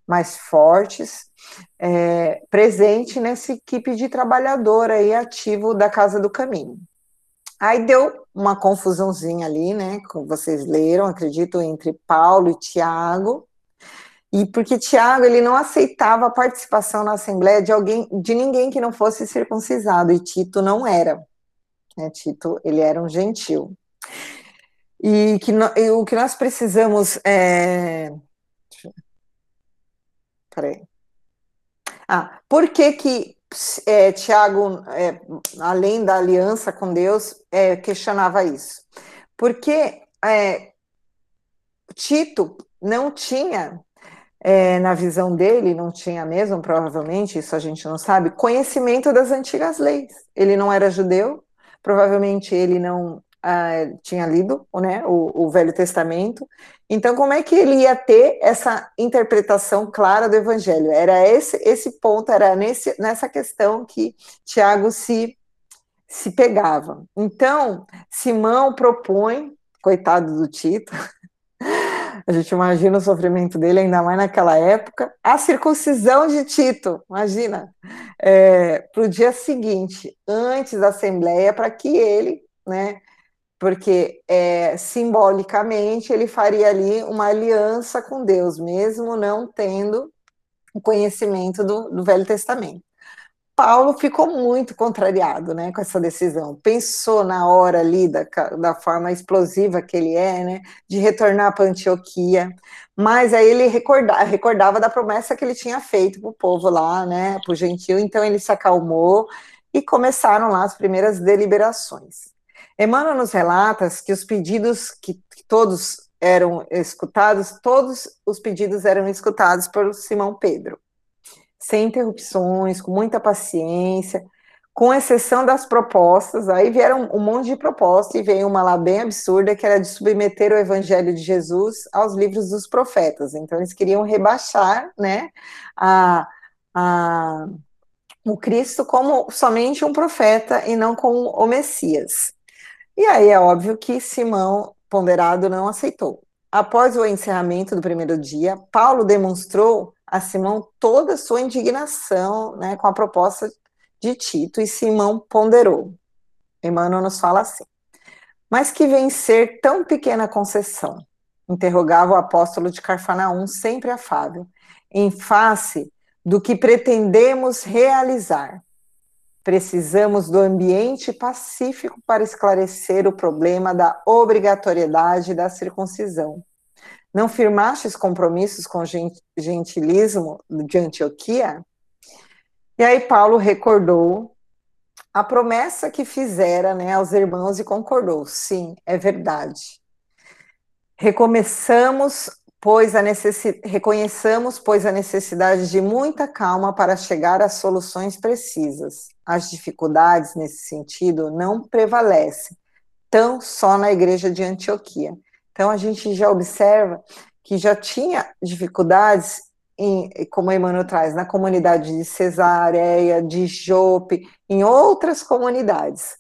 mais fortes, é, presente nessa equipe de trabalhador aí ativo da Casa do Caminho. Aí deu uma confusãozinha ali, né? Como vocês leram, acredito, entre Paulo e Tiago. E porque Tiago ele não aceitava a participação na assembleia de alguém, de ninguém que não fosse circuncisado, e Tito não era. Né? Tito ele era um gentil. E, que no, e o que nós precisamos é... Peraí. Ah, por que que é, Tiago, é, além da aliança com Deus, é, questionava isso? Porque é, Tito não tinha, é, na visão dele, não tinha mesmo, provavelmente, isso a gente não sabe, conhecimento das antigas leis. Ele não era judeu, provavelmente ele não uh, tinha lido né, o, o, Velho Testamento. Então, como é que ele ia ter essa interpretação clara do Evangelho? Era esse, esse ponto, era nesse, nessa questão que Tiago se, se pegava. Então, Simão propõe, coitado do Tito, [laughs] a gente imagina o sofrimento dele, ainda mais naquela época. A circuncisão de Tito, imagina, é, para o dia seguinte, antes da Assembleia, para que ele, né, porque é, simbolicamente ele faria ali uma aliança com Deus, mesmo não tendo o conhecimento do, do Velho Testamento. Paulo ficou muito contrariado né, com essa decisão. Pensou na hora ali, da, da forma explosiva que ele é, né, de retornar para Antioquia, mas aí ele recordava, recordava da promessa que ele tinha feito para o povo lá, né, para o gentil, então ele se acalmou e começaram lá as primeiras deliberações. Emmanuel nos relata que os pedidos que, todos eram escutados, todos os pedidos eram escutados por Simão Pedro, sem interrupções, com muita paciência, com exceção das propostas, aí vieram um monte de propostas e veio uma lá bem absurda, que era de submeter o evangelho de Jesus aos livros dos profetas. Então, eles queriam rebaixar, né, a, a, o Cristo como somente um profeta e não como o Messias. E aí é óbvio que Simão Ponderado não aceitou. Após o encerramento do primeiro dia, Paulo demonstrou a Simão toda a sua indignação né, com a proposta de Tito, e Simão ponderou. Emmanuel nos fala assim: Mas que vem ser tão pequena concessão? Interrogava o apóstolo de Carfanaum, sempre afável, em face do que pretendemos realizar. Precisamos do ambiente pacífico para esclarecer o problema da obrigatoriedade da circuncisão. Não firmastes compromissos com gentilismo de Antioquia? E aí Paulo recordou a promessa que fizera né, aos irmãos e concordou. Sim, é verdade. Recomeçamos pois a necessi... reconheçamos, pois, a necessidade de muita calma para chegar a soluções precisas. As dificuldades nesse sentido não prevalecem, tão só na igreja de Antioquia. Então, a gente já observa que já tinha dificuldades, em, como Emmanuel traz, na comunidade de Cesareia, de Jope, em outras comunidades,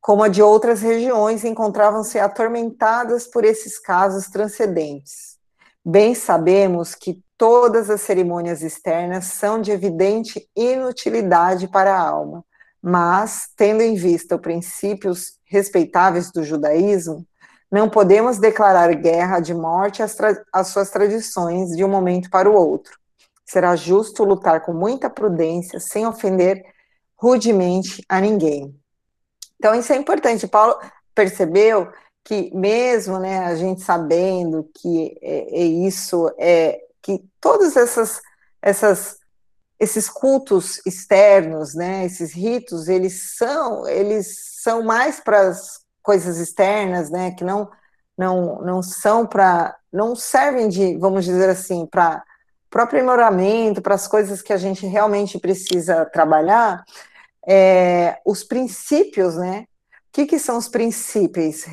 como a de outras regiões, encontravam-se atormentadas por esses casos transcendentes. Bem sabemos que todas as cerimônias externas são de evidente inutilidade para a alma, mas, tendo em vista os princípios respeitáveis do judaísmo, não podemos declarar guerra de morte às, às suas tradições de um momento para o outro. Será justo lutar com muita prudência, sem ofender rudemente a ninguém. Então, isso é importante. Paulo percebeu que mesmo né, a gente sabendo que é, é isso, é que todos essas, essas, esses cultos externos, né, esses ritos, eles são, eles são mais para as coisas externas, né, que não, não, não são para, não servem de, vamos dizer assim, para o aprimoramento, para as coisas que a gente realmente precisa trabalhar, é, os princípios, né, que, que são os princípios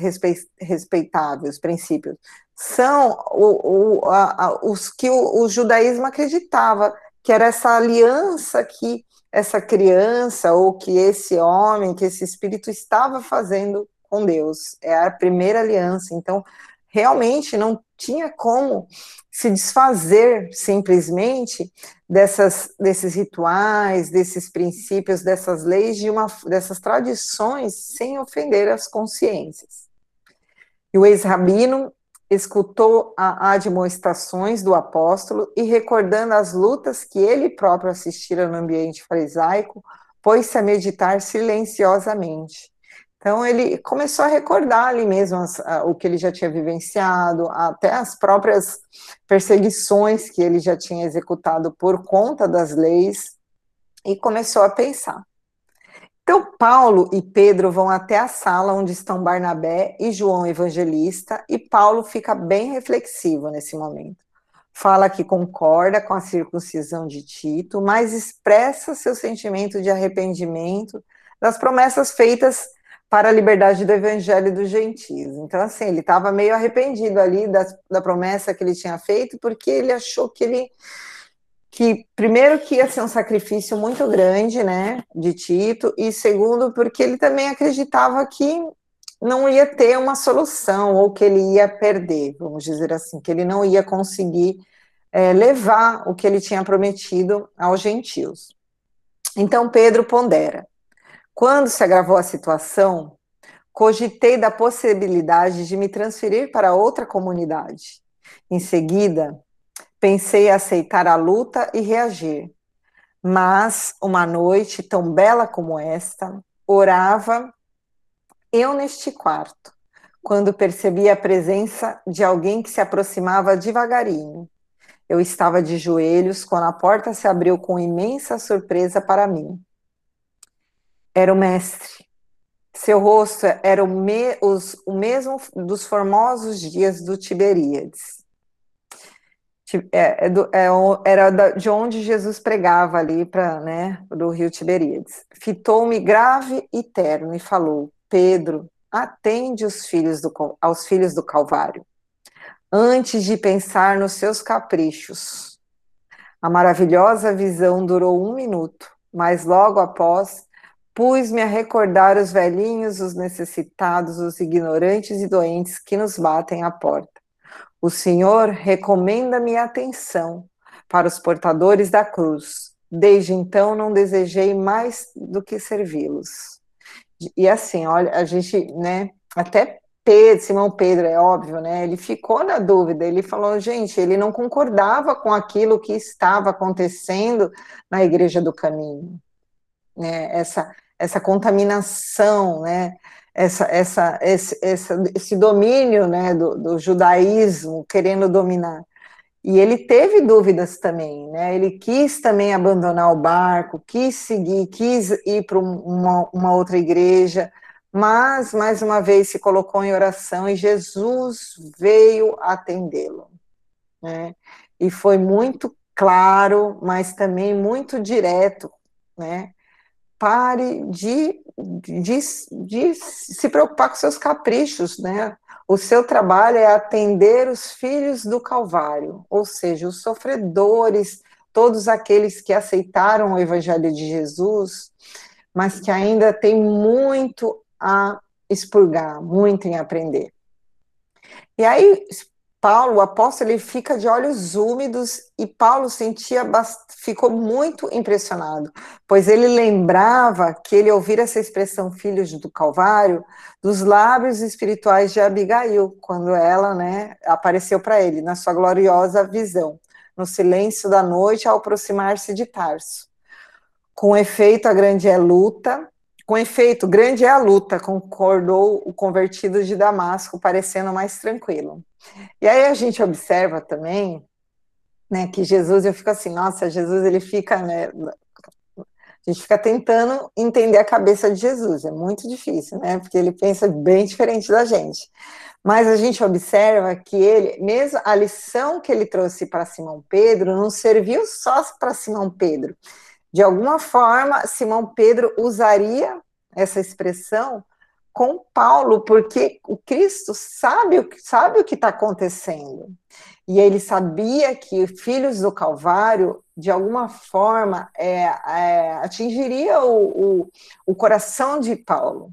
respeitáveis, princípios? São o, o, a, a, os que o, o, judaísmo acreditava que era essa aliança que essa criança ou que esse homem, que esse espírito estava fazendo com Deus. É a primeira aliança. Então, realmente não tinha como se desfazer simplesmente dessas, desses rituais, desses princípios, dessas leis, de uma, dessas tradições, sem ofender as consciências. E o ex-rabino escutou as admoestações do apóstolo e, recordando as lutas que ele próprio assistira no ambiente farisaico, pôs-se a meditar silenciosamente. Então, ele começou a recordar ali mesmo as, a, o que ele já tinha vivenciado, até as próprias perseguições que ele já tinha executado por conta das leis, e começou a pensar. Então, Paulo e Pedro vão até a sala onde estão Barnabé e João Evangelista, e Paulo fica bem reflexivo nesse momento. Fala que concorda com a circuncisão de Tito, mas expressa seu sentimento de arrependimento das promessas feitas para a liberdade do evangelho dos gentios. Então, assim, ele estava meio arrependido ali da, da promessa que ele tinha feito, porque ele achou que ele que primeiro que ia ser um sacrifício muito grande, né, de Tito, e segundo porque ele também acreditava que não ia ter uma solução ou que ele ia perder, vamos dizer assim, que ele não ia conseguir é, levar o que ele tinha prometido aos gentios. Então Pedro pondera: quando se agravou a situação, cogitei da possibilidade de me transferir para outra comunidade. Em seguida, pensei em aceitar a luta e reagir. Mas, uma noite tão bela como esta, orava eu neste quarto, quando percebi a presença de alguém que se aproximava devagarinho. Eu estava de joelhos quando a porta se abriu com imensa surpresa para mim era o mestre. Seu rosto era o, me, os, o mesmo dos formosos dias do Tiberíades. É, é é, era de onde Jesus pregava ali para né, do rio Tiberíades. Fitou-me grave e terno e falou: Pedro, atende os filhos do, aos filhos do Calvário, antes de pensar nos seus caprichos. A maravilhosa visão durou um minuto, mas logo após Pus-me a recordar os velhinhos, os necessitados, os ignorantes e doentes que nos batem à porta. O Senhor recomenda-me atenção para os portadores da cruz. Desde então não desejei mais do que servi-los. E assim, olha, a gente, né, até Pedro, Simão Pedro, é óbvio, né? Ele ficou na dúvida, ele falou, gente, ele não concordava com aquilo que estava acontecendo na Igreja do Caminho. Né? Essa, essa contaminação, né? Essa, essa, esse, essa, esse domínio né, do, do judaísmo querendo dominar. E ele teve dúvidas também, né? Ele quis também abandonar o barco, quis seguir, quis ir para uma, uma outra igreja, mas mais uma vez se colocou em oração e Jesus veio atendê-lo, né? E foi muito claro, mas também muito direto, né? Pare de, de, de se preocupar com seus caprichos, né? O seu trabalho é atender os filhos do Calvário, ou seja, os sofredores, todos aqueles que aceitaram o Evangelho de Jesus, mas que ainda têm muito a expurgar, muito em aprender. E aí, Paulo, o apóstolo, ele fica de olhos úmidos e Paulo sentia ficou muito impressionado, pois ele lembrava que ele ouvira essa expressão filhos do Calvário dos lábios espirituais de Abigail, quando ela, né, apareceu para ele na sua gloriosa visão, no silêncio da noite ao aproximar-se de Tarso. Com efeito, a grande é luta, com efeito, grande é a luta, concordou o convertido de Damasco, parecendo mais tranquilo. E aí a gente observa também, né, que Jesus, eu fico assim, nossa, Jesus, ele fica, né, a gente fica tentando entender a cabeça de Jesus, é muito difícil, né, porque ele pensa bem diferente da gente. Mas a gente observa que ele, mesmo a lição que ele trouxe para Simão Pedro, não serviu só para Simão Pedro. De alguma forma, Simão Pedro usaria essa expressão com Paulo, porque o Cristo sabe sabe o que está acontecendo. E ele sabia que filhos do Calvário de alguma forma, é, é, atingiria o, o, o coração de Paulo,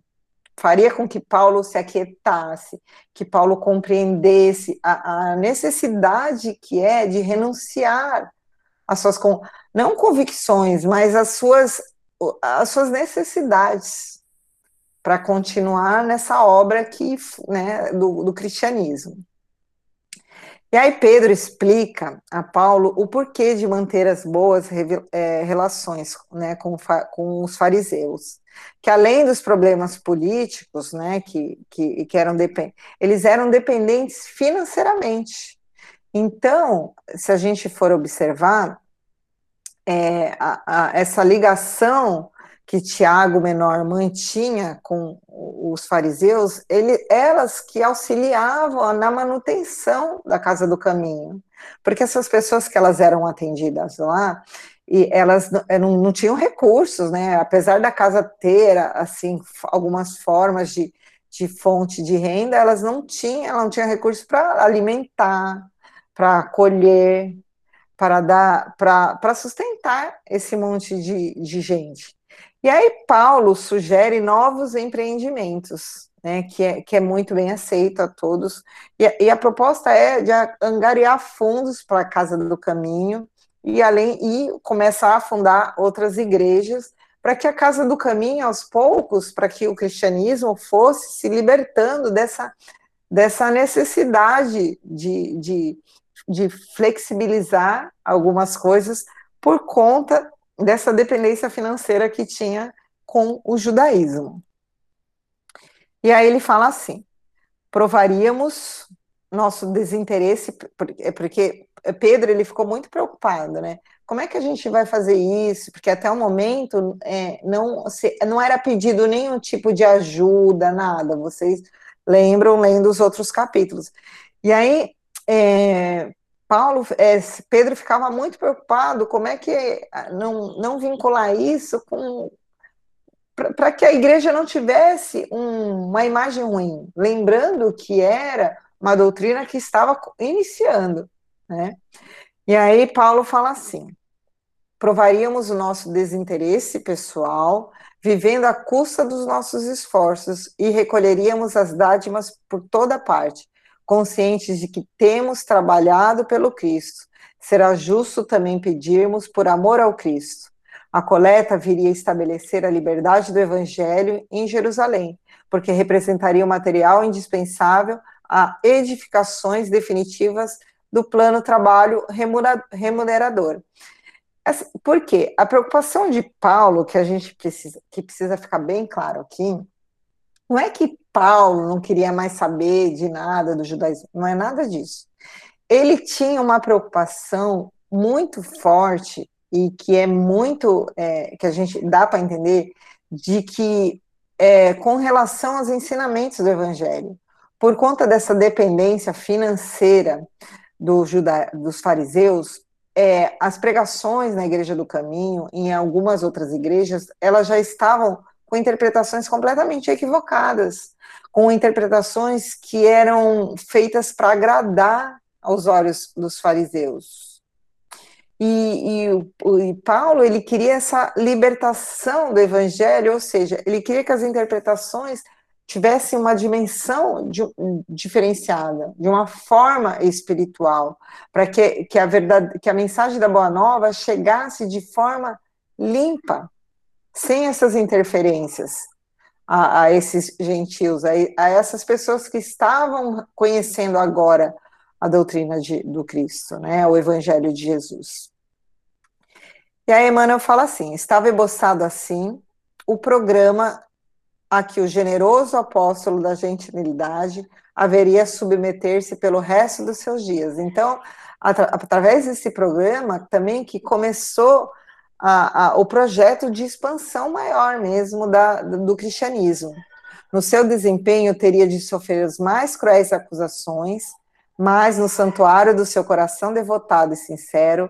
faria com que Paulo se aquietasse, que Paulo compreendesse a, a necessidade que é de renunciar às suas, não convicções, mas às suas, às suas necessidades para continuar nessa obra que, né, do, do cristianismo. E aí Pedro explica a Paulo o porquê de manter as boas é, relações né, com, com, os fariseus, que além dos problemas políticos, né, que, que, que eram eles eram dependentes financeiramente. Então, se a gente for observar, é, a, a, essa ligação que Tiago menor mantinha com os fariseus, ele, elas que auxiliavam na manutenção da casa do caminho, porque essas pessoas que elas eram atendidas lá, e elas não, não tinham recursos, né? Apesar da casa ter assim algumas formas de, de fonte de renda, elas não tinham, ela não tinha recursos para alimentar, para acolher, para dar, para sustentar esse monte de, de gente. E aí Paulo sugere novos empreendimentos, né, que, é, que é muito bem aceito a todos, e, e a proposta é de angariar fundos para a Casa do Caminho, e além e começar a fundar outras igrejas, para que a Casa do Caminho, aos poucos, para que o cristianismo fosse se libertando dessa, dessa necessidade de, de, de flexibilizar algumas coisas por conta dessa dependência financeira que tinha com o judaísmo. E aí ele fala assim: provaríamos nosso desinteresse, é porque Pedro ele ficou muito preocupado, né? Como é que a gente vai fazer isso? Porque até o momento é, não, se, não era pedido nenhum tipo de ajuda, nada. Vocês lembram lendo os outros capítulos. E aí é, Paulo, é, Pedro ficava muito preocupado como é que ah, não, não vincular isso com para que a igreja não tivesse um, uma imagem ruim, lembrando que era uma doutrina que estava iniciando, né? E aí Paulo fala assim: provaríamos o nosso desinteresse pessoal, vivendo à custa dos nossos esforços, e recolheríamos as dádivas por toda parte, conscientes de que temos trabalhado pelo Cristo. Será justo também pedirmos por amor ao Cristo. A coleta viria estabelecer a liberdade do Evangelho em Jerusalém, porque representaria o material indispensável a edificações definitivas do plano trabalho remunerador. Por quê? A preocupação de Paulo, que a gente precisa, que precisa ficar bem claro aqui, não é que Paulo não queria mais saber de nada do judaísmo, não é nada disso. Ele tinha uma preocupação muito forte e que é muito, é, que a gente dá para entender, de que é, com relação aos ensinamentos do Evangelho, por conta dessa dependência financeira do juda, dos fariseus, é, as pregações na Igreja do Caminho, em algumas outras igrejas, elas já estavam com interpretações completamente equivocadas, com interpretações que eram feitas para agradar aos olhos dos fariseus. E, e, e, Paulo ele queria essa libertação do evangelho, ou seja, ele queria que as interpretações tivessem uma dimensão de, diferenciada, de uma forma espiritual, para que, que que a mensagem da boa nova chegasse de forma limpa, sem essas interferências a, a esses gentios, a, a, essas pessoas que estavam conhecendo agora a doutrina de, do Cristo, né, o Evangelho de Jesus. E aí Emmanuel fala assim: estava esboçado assim o programa a que o generoso apóstolo da gentilidade haveria submeter-se pelo resto dos seus dias. Então, atra através desse programa também que começou a, a, o projeto de expansão maior mesmo da, do cristianismo. No seu desempenho, teria de sofrer as mais cruéis acusações, mas no santuário do seu coração devotado e sincero,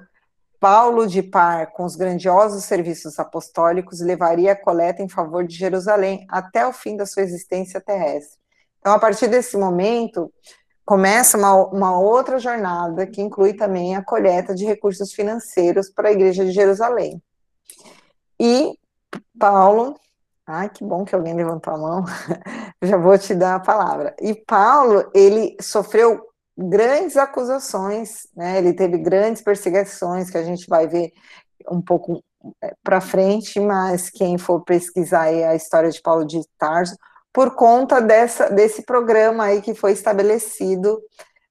Paulo de par com os grandiosos serviços apostólicos levaria a coleta em favor de Jerusalém até o fim da sua existência terrestre. Então, a partir desse momento, começa uma, uma outra jornada que inclui também a coleta de recursos financeiros para a Igreja de Jerusalém. E Paulo, ai que bom que alguém levantou a mão, [laughs] já vou te dar a palavra. E Paulo, ele sofreu grandes acusações, né? Ele teve grandes perseguições que a gente vai ver um pouco é, para frente, mas quem for pesquisar a história de Paulo de Tarso, por conta dessa, desse programa aí que foi estabelecido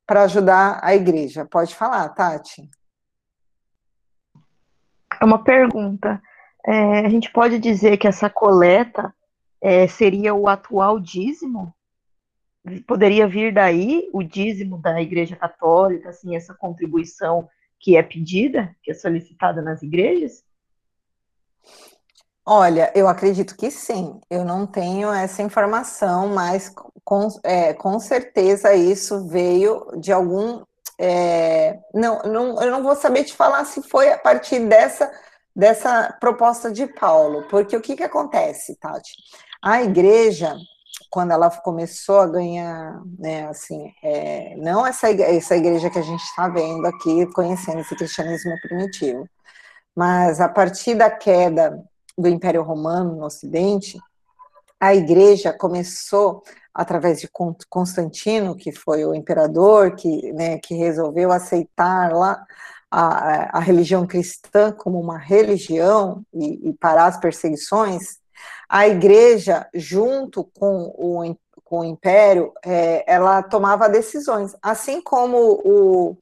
para ajudar a igreja. Pode falar, Tati. É uma pergunta. É, a gente pode dizer que essa coleta é, seria o atual dízimo? Poderia vir daí o dízimo da Igreja Católica, assim, essa contribuição que é pedida, que é solicitada nas igrejas? Olha, eu acredito que sim. Eu não tenho essa informação, mas com, é, com certeza isso veio de algum. É, não, não, eu não vou saber te falar se foi a partir dessa, dessa proposta de Paulo, porque o que, que acontece, Tati? A igreja, quando ela começou a ganhar, né, assim, é, não essa, essa igreja que a gente está vendo aqui, conhecendo esse cristianismo primitivo, mas a partir da queda do Império Romano no Ocidente, a igreja começou, através de Constantino, que foi o imperador que, né, que resolveu aceitar lá a, a religião cristã como uma religião e, e parar as perseguições, a igreja, junto com o, com o império, é, ela tomava decisões, assim como o,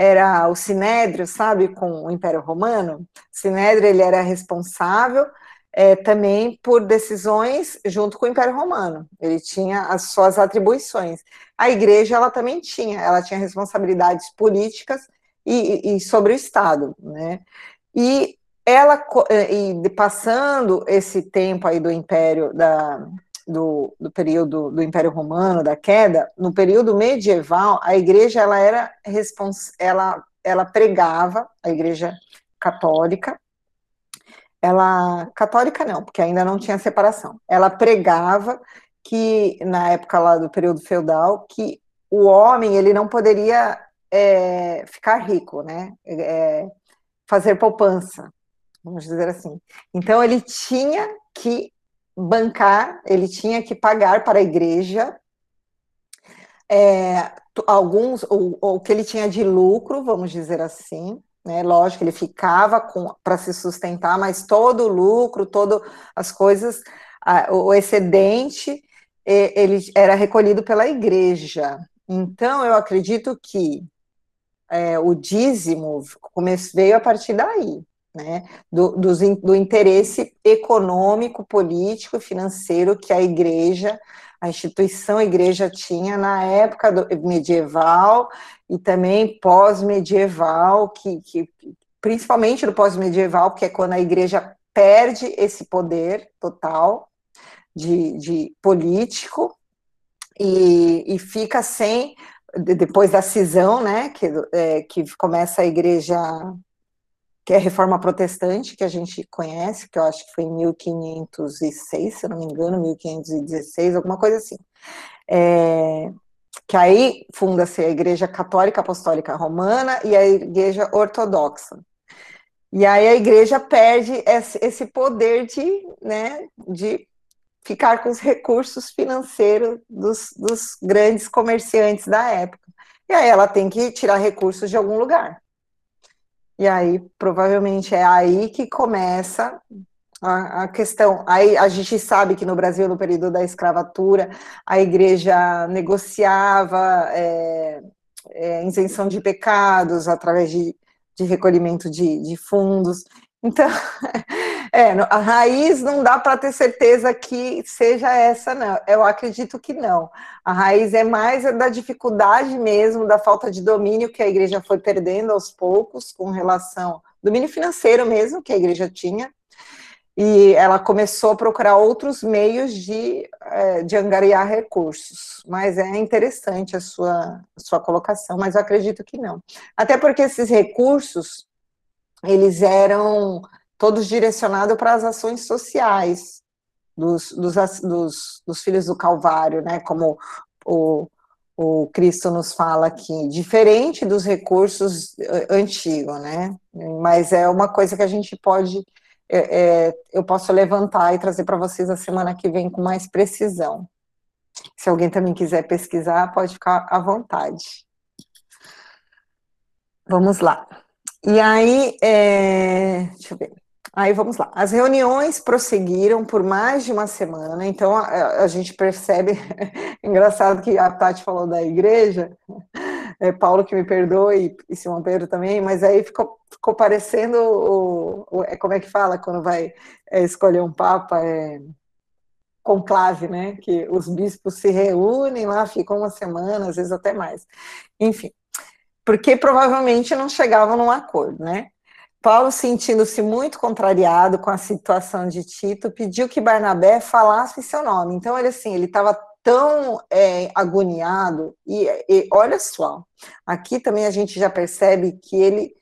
era o Sinédrio, sabe, com o Império Romano. Sinédrio ele era responsável é, também por decisões junto com o Império Romano. Ele tinha as suas atribuições. A Igreja ela também tinha, ela tinha responsabilidades políticas e, e sobre o Estado, né? E ela e passando esse tempo aí do Império da do, do, período do Império Romano, da queda, no período medieval, a igreja ela era respons ela, ela pregava, a igreja católica, ela, católica não, porque ainda não tinha separação, ela pregava que, na época lá do período feudal, que o homem, ele não poderia é, ficar rico, né, é, fazer poupança, vamos dizer assim. Então, ele tinha que bancar, ele tinha que pagar para a igreja é, alguns, o, o que ele tinha de lucro, vamos dizer assim, né? Lógico, ele ficava para se sustentar, mas todo o lucro, todas as coisas, a, o excedente, ele era recolhido pela igreja. Então, eu acredito que é, o dízimo veio a partir daí né, do, do, do interesse econômico, político e financeiro que a igreja, a instituição igreja tinha na época do, medieval e também pós-medieval, que, que principalmente no pós-medieval, que é quando a igreja perde esse poder total de, de político e, e, fica sem depois da cisão, né, que, é, que começa a igreja que é a reforma protestante, que a gente conhece, que eu acho que foi em 1506, se não me engano, 1516, alguma coisa assim. É, que aí funda-se a Igreja Católica Apostólica Romana e a Igreja Ortodoxa. E aí a igreja perde esse poder de, né, de ficar com os recursos financeiros dos, dos grandes comerciantes da época. E aí ela tem que tirar recursos de algum lugar. E aí, provavelmente, é aí que começa a, a, questão. Aí a gente sabe que no Brasil, no período da escravatura, a igreja negociava é, é, isenção de pecados através de, de recolhimento de, de fundos. Então, [laughs] é, a raiz não dá para ter certeza que seja essa, não. Eu acredito que não. A raiz é mais da dificuldade mesmo, da falta de domínio que a igreja foi perdendo aos poucos com relação domínio financeiro mesmo que a igreja tinha. E ela começou a procurar outros meios de, é, de angariar recursos. Mas é interessante a sua, a sua colocação, mas eu acredito que não. Até porque esses recursos eles eram todos direcionados para as ações sociais dos, dos, dos, dos, filhos do Calvário, né, como o, o Cristo nos fala aqui, diferente dos recursos antigos, né? Mas é uma coisa que a gente pode, é, é, eu posso levantar e trazer para vocês a semana que vem com mais precisão. Se alguém também quiser pesquisar, pode ficar à vontade. Vamos lá. E aí, é, deixa eu ver. Aí vamos lá. As reuniões prosseguiram por mais de uma semana, então a, a gente percebe, [laughs] engraçado que a Tati falou da igreja, [laughs] é Paulo que me perdoe e Simão Pedro também, mas aí ficou, ficou parecendo o, o, é, como é que fala quando vai é, escolher um papa, é, conclave, né? Que os bispos se reúnem lá, ficam uma semana, às vezes até mais. Enfim, porque provavelmente não chegavam num acordo, né? Paulo, sentindo-se muito contrariado com a situação de Tito, pediu que Barnabé falasse seu nome. Então, ele assim, ele estava tão é, agoniado, e, e, olha só, aqui também a gente já percebe que ele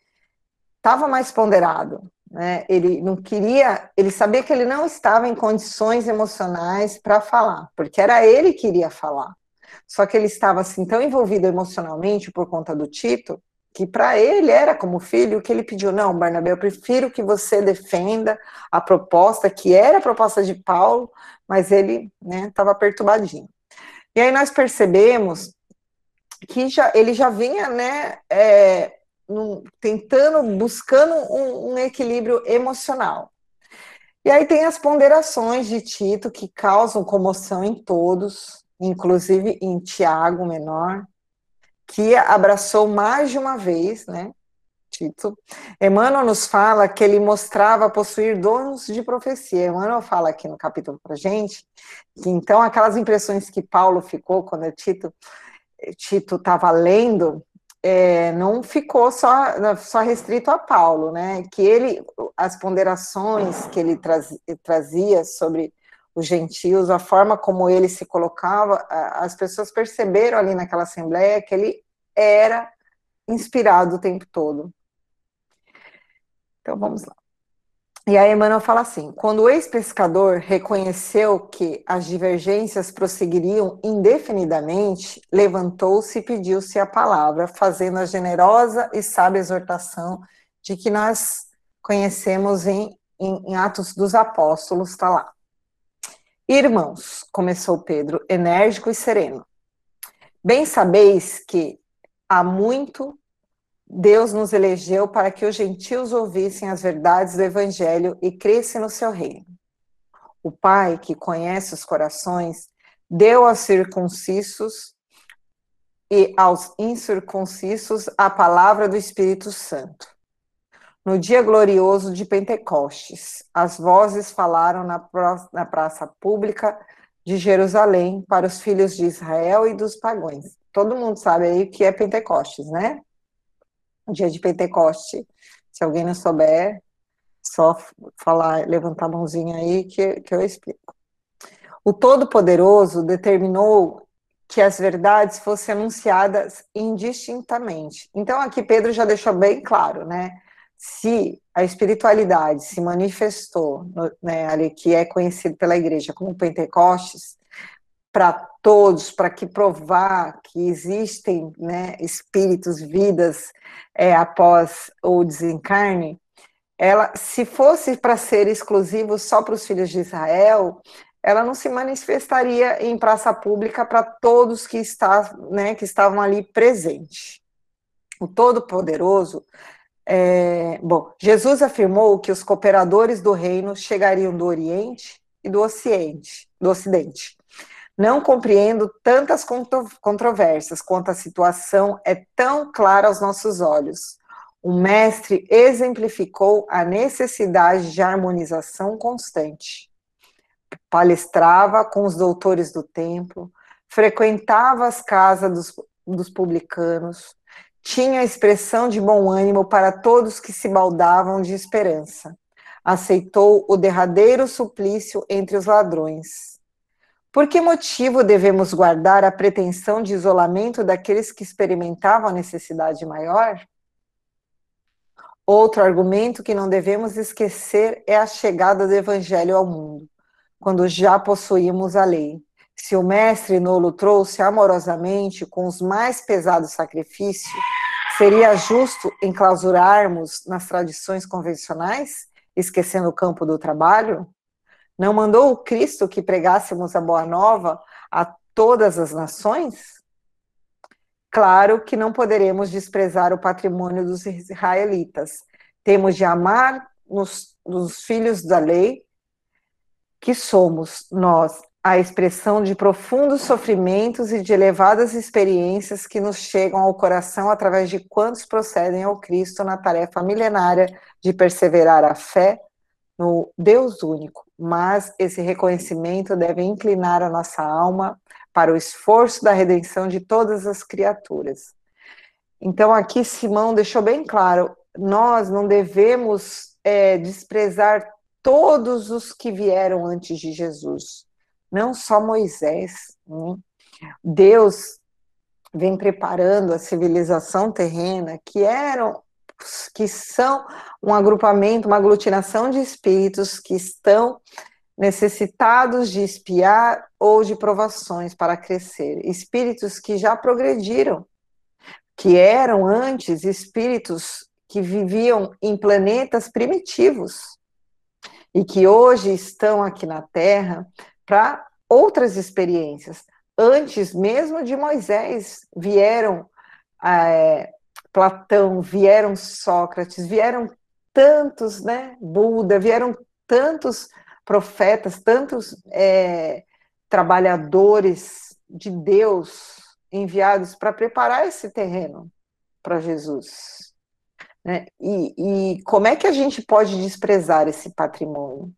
estava mais ponderado, né? Ele não queria, ele sabia que ele não estava em condições emocionais para falar, porque era ele que iria falar. Só que ele estava assim tão envolvido emocionalmente por conta do Tito, que para ele era como filho, que ele pediu, não, Barnabé, eu prefiro que você defenda a proposta, que era a proposta de Paulo, mas ele estava né, perturbadinho. E aí nós percebemos que já, ele já vinha né, é, num, tentando, buscando um, um equilíbrio emocional. E aí tem as ponderações de Tito que causam comoção em todos, inclusive em Tiago menor, que abraçou mais de uma vez, né? Tito. Emmanuel nos fala que ele mostrava possuir dons de profecia. Emmanuel fala aqui no capítulo para gente que então aquelas impressões que Paulo ficou quando Tito Tito estava lendo é, não ficou só, só restrito a Paulo, né? Que ele, as ponderações que ele traz, trazia sobre os gentios, a forma como ele se colocava, as pessoas perceberam ali naquela assembleia que ele era inspirado o tempo todo. Então vamos lá. E aí Emmanuel fala assim: quando o ex-pescador reconheceu que as divergências prosseguiriam indefinidamente, levantou-se e pediu-se a palavra, fazendo a generosa e sábia exortação de que nós conhecemos em, em, em Atos dos Apóstolos, está lá. Irmãos, começou Pedro, enérgico e sereno, bem sabeis que há muito Deus nos elegeu para que os gentios ouvissem as verdades do Evangelho e crescem no seu reino. O Pai, que conhece os corações, deu aos circuncisos e aos incircuncisos a palavra do Espírito Santo. No dia glorioso de Pentecostes, as vozes falaram na, praça pública de Jerusalém para os filhos de Israel e dos pagãos. Todo mundo sabe aí que é Pentecostes, né? O dia de Pentecoste. Se alguém não souber, só falar, levantar a mãozinha aí que, que eu explico. O Todo-Poderoso determinou que as verdades fossem anunciadas indistintamente. Então, aqui Pedro já deixou bem claro, né? Se a espiritualidade se manifestou, né, ali, que é conhecido pela igreja como Pentecostes, para todos, para que provar que existem né, espíritos, vidas é, após o desencarne, ela, se fosse para ser exclusivo só para os filhos de Israel, ela não se manifestaria em praça pública para todos que, está, né, que estavam ali presentes. O Todo-Poderoso é, bom, Jesus afirmou que os cooperadores do reino chegariam do Oriente e do Ocidente, do Ocidente. Não compreendo tantas controvérsias quanto a situação é tão clara aos nossos olhos. O mestre exemplificou a necessidade de harmonização constante. Palestrava com os doutores do templo, frequentava as casas dos, dos publicanos, tinha expressão de bom ânimo para todos que se baldavam de esperança. Aceitou o derradeiro suplício entre os ladrões. Por que motivo devemos guardar a pretensão de isolamento daqueles que experimentavam a necessidade maior? Outro argumento que não devemos esquecer é a chegada do Evangelho ao mundo, quando já possuímos a lei. Se o mestre Nolo trouxe amorosamente com os mais pesados sacrifícios, seria justo enclausurarmos nas tradições convencionais, esquecendo o campo do trabalho? Não mandou o Cristo que pregássemos a boa nova a todas as nações? Claro que não poderemos desprezar o patrimônio dos israelitas. Temos de amar nos, nos filhos da lei, que somos nós, a expressão de profundos sofrimentos e de elevadas experiências que nos chegam ao coração através de quantos procedem ao Cristo na tarefa milenária de perseverar a fé no Deus único. Mas esse reconhecimento deve inclinar a nossa alma para o esforço da redenção de todas as criaturas. Então, aqui Simão deixou bem claro: nós não devemos é, desprezar todos os que vieram antes de Jesus não só Moisés. Né? Deus vem preparando a civilização terrena, que eram que são um agrupamento, uma aglutinação de espíritos que estão necessitados de espiar ou de provações para crescer, espíritos que já progrediram, que eram antes espíritos que viviam em planetas primitivos e que hoje estão aqui na Terra para outras experiências. Antes mesmo de Moisés, vieram é, Platão, vieram Sócrates, vieram tantos, né? Buda, vieram tantos profetas, tantos é, trabalhadores de Deus enviados para preparar esse terreno para Jesus. Né? E, e como é que a gente pode desprezar esse patrimônio?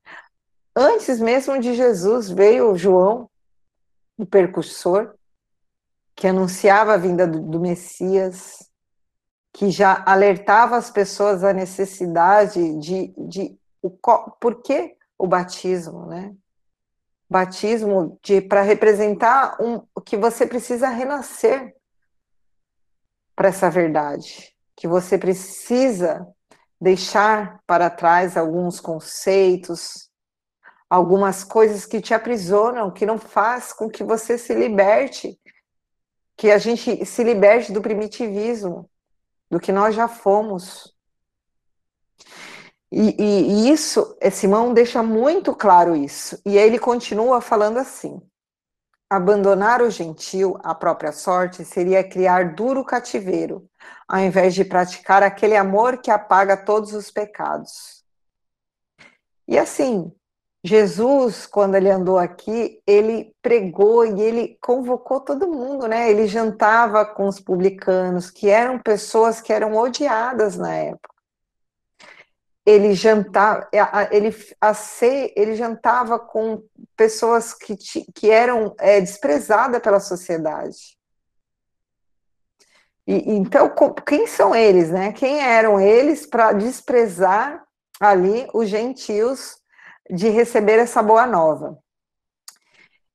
Antes mesmo de Jesus veio João, o percursor, que anunciava a vinda do, do Messias, que já alertava as pessoas a necessidade de, de o, por que o batismo, né? Batismo de para representar um, que você precisa renascer para essa verdade, que você precisa deixar para trás alguns conceitos, algumas coisas que te aprisionam, que não faz com que você se liberte, que a gente se liberte do primitivismo, do que nós já fomos. E, e, e isso, Simão deixa muito claro isso. E aí ele continua falando assim: abandonar o gentil à própria sorte seria criar duro cativeiro, ao invés de praticar aquele amor que apaga todos os pecados. E assim, Jesus, quando ele andou aqui, ele pregou e ele convocou todo mundo, né? Ele jantava com os publicanos, que eram pessoas que eram odiadas na época. Ele jantava, ele, ele jantava com pessoas que, que eram é, desprezadas pela sociedade. E, então, quem são eles, né? Quem eram eles para desprezar ali os gentios de receber essa boa nova.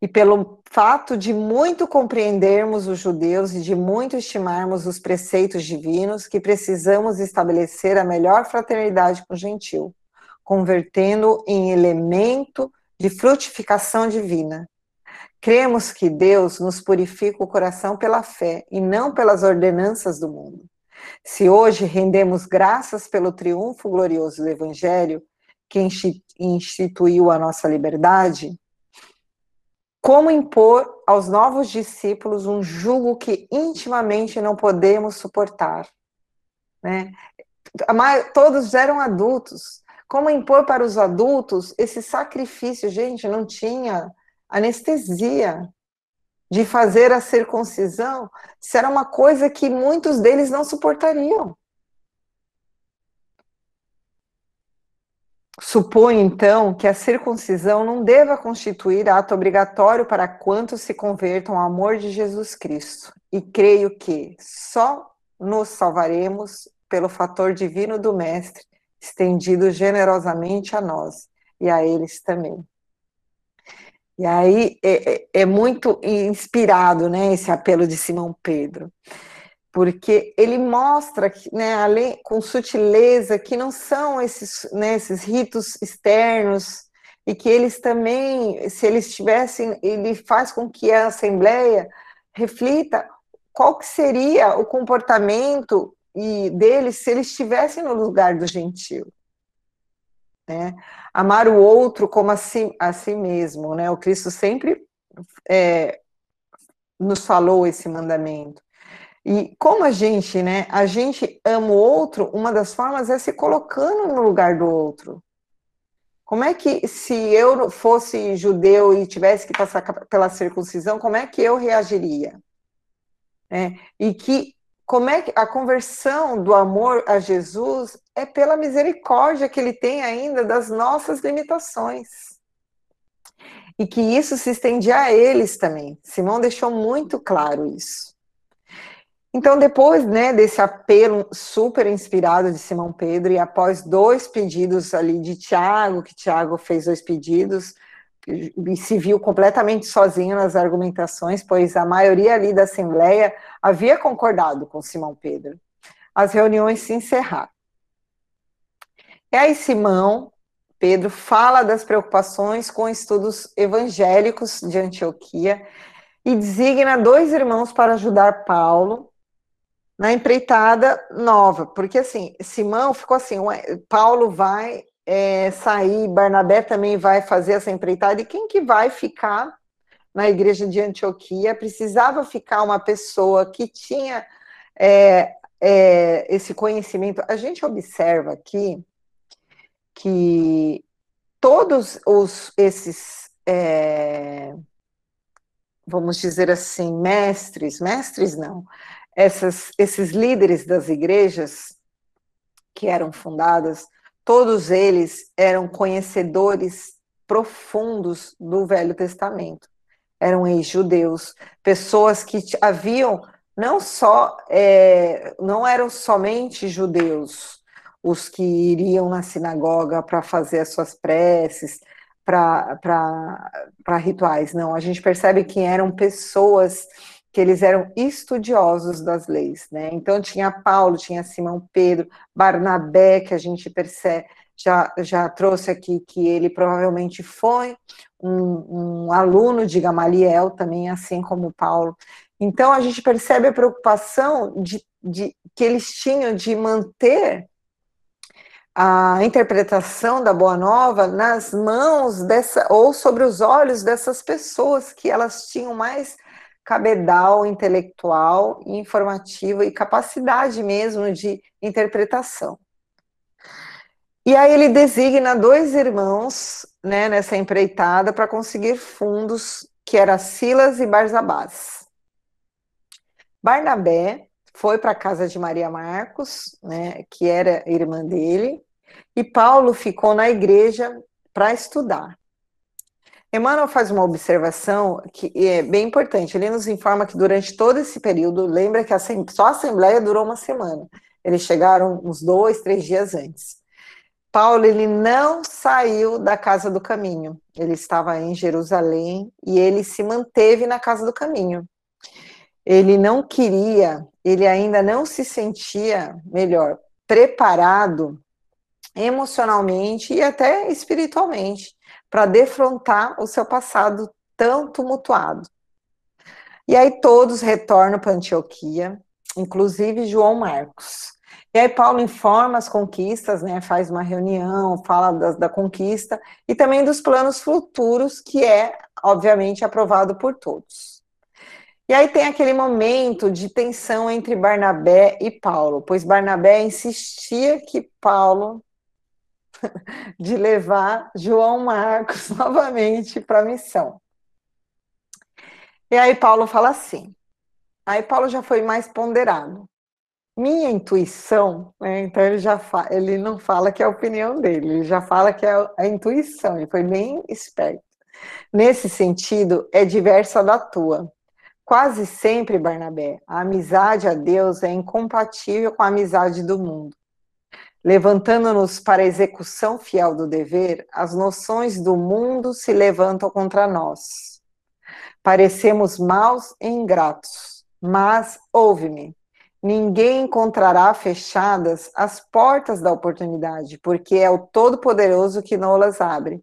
E pelo fato de muito compreendermos os judeus e de muito estimarmos os preceitos divinos, que precisamos estabelecer a melhor fraternidade com o gentil, convertendo em elemento de frutificação divina. Cremos que Deus nos purifica o coração pela fé e não pelas ordenanças do mundo. Se hoje rendemos graças pelo triunfo glorioso do Evangelho, que instituiu a nossa liberdade, como impor aos novos discípulos um jugo que intimamente não podemos suportar? Né? Todos eram adultos. Como impor para os adultos esse sacrifício? Gente, não tinha anestesia de fazer a circuncisão, se era uma coisa que muitos deles não suportariam. Supõe, então, que a circuncisão não deva constituir ato obrigatório para quantos se convertam ao amor de Jesus Cristo, e creio que só nos salvaremos pelo fator divino do Mestre, estendido generosamente a nós e a eles também. E aí é, é, é muito inspirado, né, esse apelo de Simão Pedro porque ele mostra, né, além, com sutileza, que não são esses, né, esses ritos externos e que eles também, se eles tivessem, ele faz com que a Assembleia reflita qual que seria o comportamento e deles se eles estivessem no lugar do gentio. Né? Amar o outro como a si, a si mesmo, né? O Cristo sempre é, nos falou esse mandamento. E como a gente, né, a gente ama o outro, uma das formas é se colocando no lugar do outro. Como é que, se eu fosse judeu e tivesse que passar pela circuncisão, como é que eu reagiria? É, e que, como é que a conversão do amor a Jesus é pela misericórdia que ele tem ainda das nossas limitações. E que isso se estendia a eles também. Simão deixou muito claro isso. Então, depois né, desse apelo super inspirado de Simão Pedro, e após dois pedidos ali de Tiago, que Tiago fez dois pedidos, e se viu completamente sozinho nas argumentações, pois a maioria ali da Assembleia havia concordado com Simão Pedro. As reuniões se encerraram. E aí, Simão Pedro fala das preocupações com estudos evangélicos de Antioquia e designa dois irmãos para ajudar Paulo na empreitada nova, porque assim, Simão ficou assim, Paulo vai é, sair, Barnabé também vai fazer essa empreitada, e quem que vai ficar na igreja de Antioquia? Precisava ficar uma pessoa que tinha é, é, esse conhecimento. A gente observa aqui que todos os esses é, vamos dizer assim, mestres, mestres não, essas, esses líderes das igrejas que eram fundadas, todos eles eram conhecedores profundos do Velho Testamento. Eram ex-judeus, pessoas que haviam não só, é, não eram somente judeus os que iriam na sinagoga para fazer as suas preces, para rituais, não. A gente percebe que eram pessoas que eles eram estudiosos das leis, né? Então tinha Paulo, tinha Simão Pedro, Barnabé, que a gente percebe, já, já trouxe aqui que ele provavelmente foi um, um aluno de Gamaliel também, assim como Paulo. Então a gente percebe a preocupação de, de que eles tinham de manter a interpretação da Boa Nova nas mãos dessa, ou sobre os olhos dessas pessoas que elas tinham mais cabedal intelectual, informativo e capacidade mesmo de interpretação. E aí ele designa dois irmãos né, nessa empreitada para conseguir fundos, que era Silas e Barzabás. Barnabé foi para a casa de Maria Marcos, né, que era irmã dele, e Paulo ficou na igreja para estudar. Emmanuel faz uma observação que é bem importante. Ele nos informa que durante todo esse período, lembra que a, só a Assembleia durou uma semana. Eles chegaram uns dois, três dias antes. Paulo ele não saiu da casa do caminho. Ele estava em Jerusalém e ele se manteve na casa do caminho. Ele não queria, ele ainda não se sentia melhor preparado emocionalmente e até espiritualmente para defrontar o seu passado tão tumultuado. E aí todos retornam para Antioquia, inclusive João Marcos. E aí Paulo informa as conquistas, né, faz uma reunião, fala da, da conquista e também dos planos futuros, que é, obviamente, aprovado por todos. E aí tem aquele momento de tensão entre Barnabé e Paulo, pois Barnabé insistia que Paulo [laughs] de levar João Marcos [laughs] novamente para a missão. E aí Paulo fala assim. Aí Paulo já foi mais ponderado. Minha intuição, né, então ele já fa ele não fala que é a opinião dele, ele já fala que é a intuição, ele foi bem esperto. Nesse sentido, é diversa da tua. Quase sempre, Barnabé, a amizade a Deus é incompatível com a amizade do mundo. Levantando-nos para a execução fiel do dever, as noções do mundo se levantam contra nós. Parecemos maus e ingratos, mas ouve-me. Ninguém encontrará fechadas as portas da oportunidade, porque é o Todo-Poderoso que não las abre.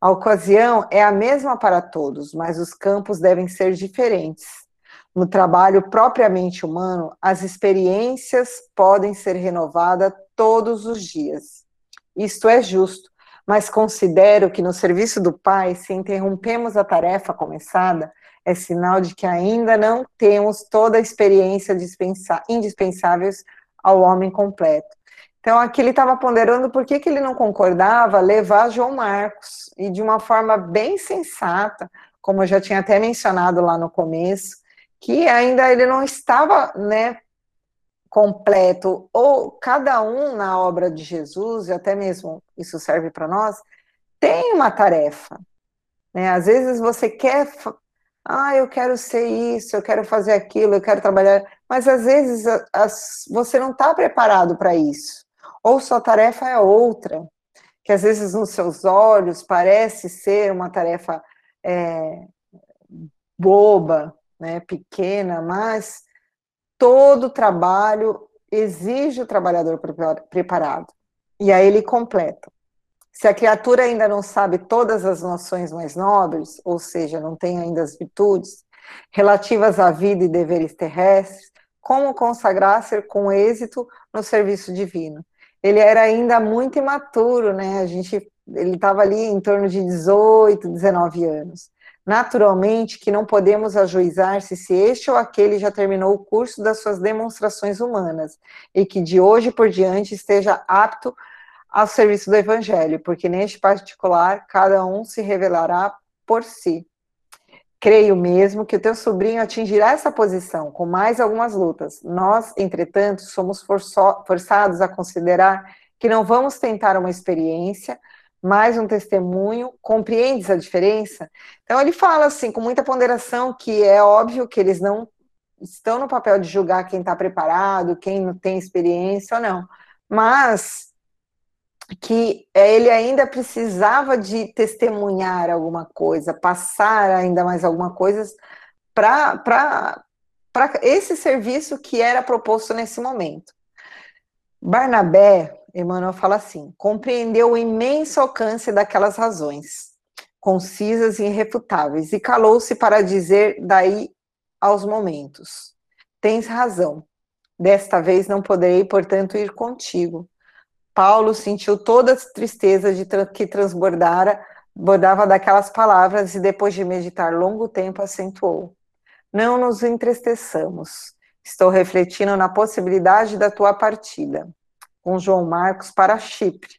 A ocasião é a mesma para todos, mas os campos devem ser diferentes. No trabalho propriamente humano, as experiências podem ser renovadas todos os dias. Isto é justo, mas considero que no serviço do Pai, se interrompemos a tarefa começada, é sinal de que ainda não temos toda a experiência indispensáveis ao homem completo. Então, aqui ele estava ponderando por que, que ele não concordava levar João Marcos, e de uma forma bem sensata, como eu já tinha até mencionado lá no começo, que ainda ele não estava né, completo, ou cada um na obra de Jesus, e até mesmo isso serve para nós, tem uma tarefa. Né? Às vezes você quer, ah, eu quero ser isso, eu quero fazer aquilo, eu quero trabalhar, mas às vezes as, você não está preparado para isso, ou sua tarefa é outra, que às vezes nos seus olhos parece ser uma tarefa é, boba, né, pequena, mas todo trabalho exige o trabalhador preparado. E aí ele completa. Se a criatura ainda não sabe todas as noções mais nobres, ou seja, não tem ainda as virtudes relativas à vida e deveres terrestres, como consagrar-se com êxito no serviço divino? Ele era ainda muito imaturo, né? A gente, ele estava ali em torno de 18, 19 anos. Naturalmente que não podemos ajuizar se, se este ou aquele já terminou o curso das suas demonstrações humanas e que de hoje por diante esteja apto ao serviço do Evangelho, porque neste particular cada um se revelará por si. Creio mesmo que o teu sobrinho atingirá essa posição com mais algumas lutas. Nós, entretanto, somos forçados a considerar que não vamos tentar uma experiência, mais um testemunho, compreendes a diferença? Então ele fala assim, com muita ponderação, que é óbvio que eles não estão no papel de julgar quem está preparado, quem não tem experiência ou não, mas que ele ainda precisava de testemunhar alguma coisa, passar ainda mais alguma coisa para esse serviço que era proposto nesse momento. Barnabé Emmanuel fala assim: compreendeu o imenso alcance daquelas razões, concisas e irrefutáveis, e calou-se para dizer daí aos momentos: Tens razão, desta vez não poderei, portanto, ir contigo. Paulo sentiu toda a tristeza de tra que transbordara, bordava daquelas palavras e depois de meditar longo tempo acentuou: Não nos entristeçamos. Estou refletindo na possibilidade da tua partida com João Marcos para Chipre.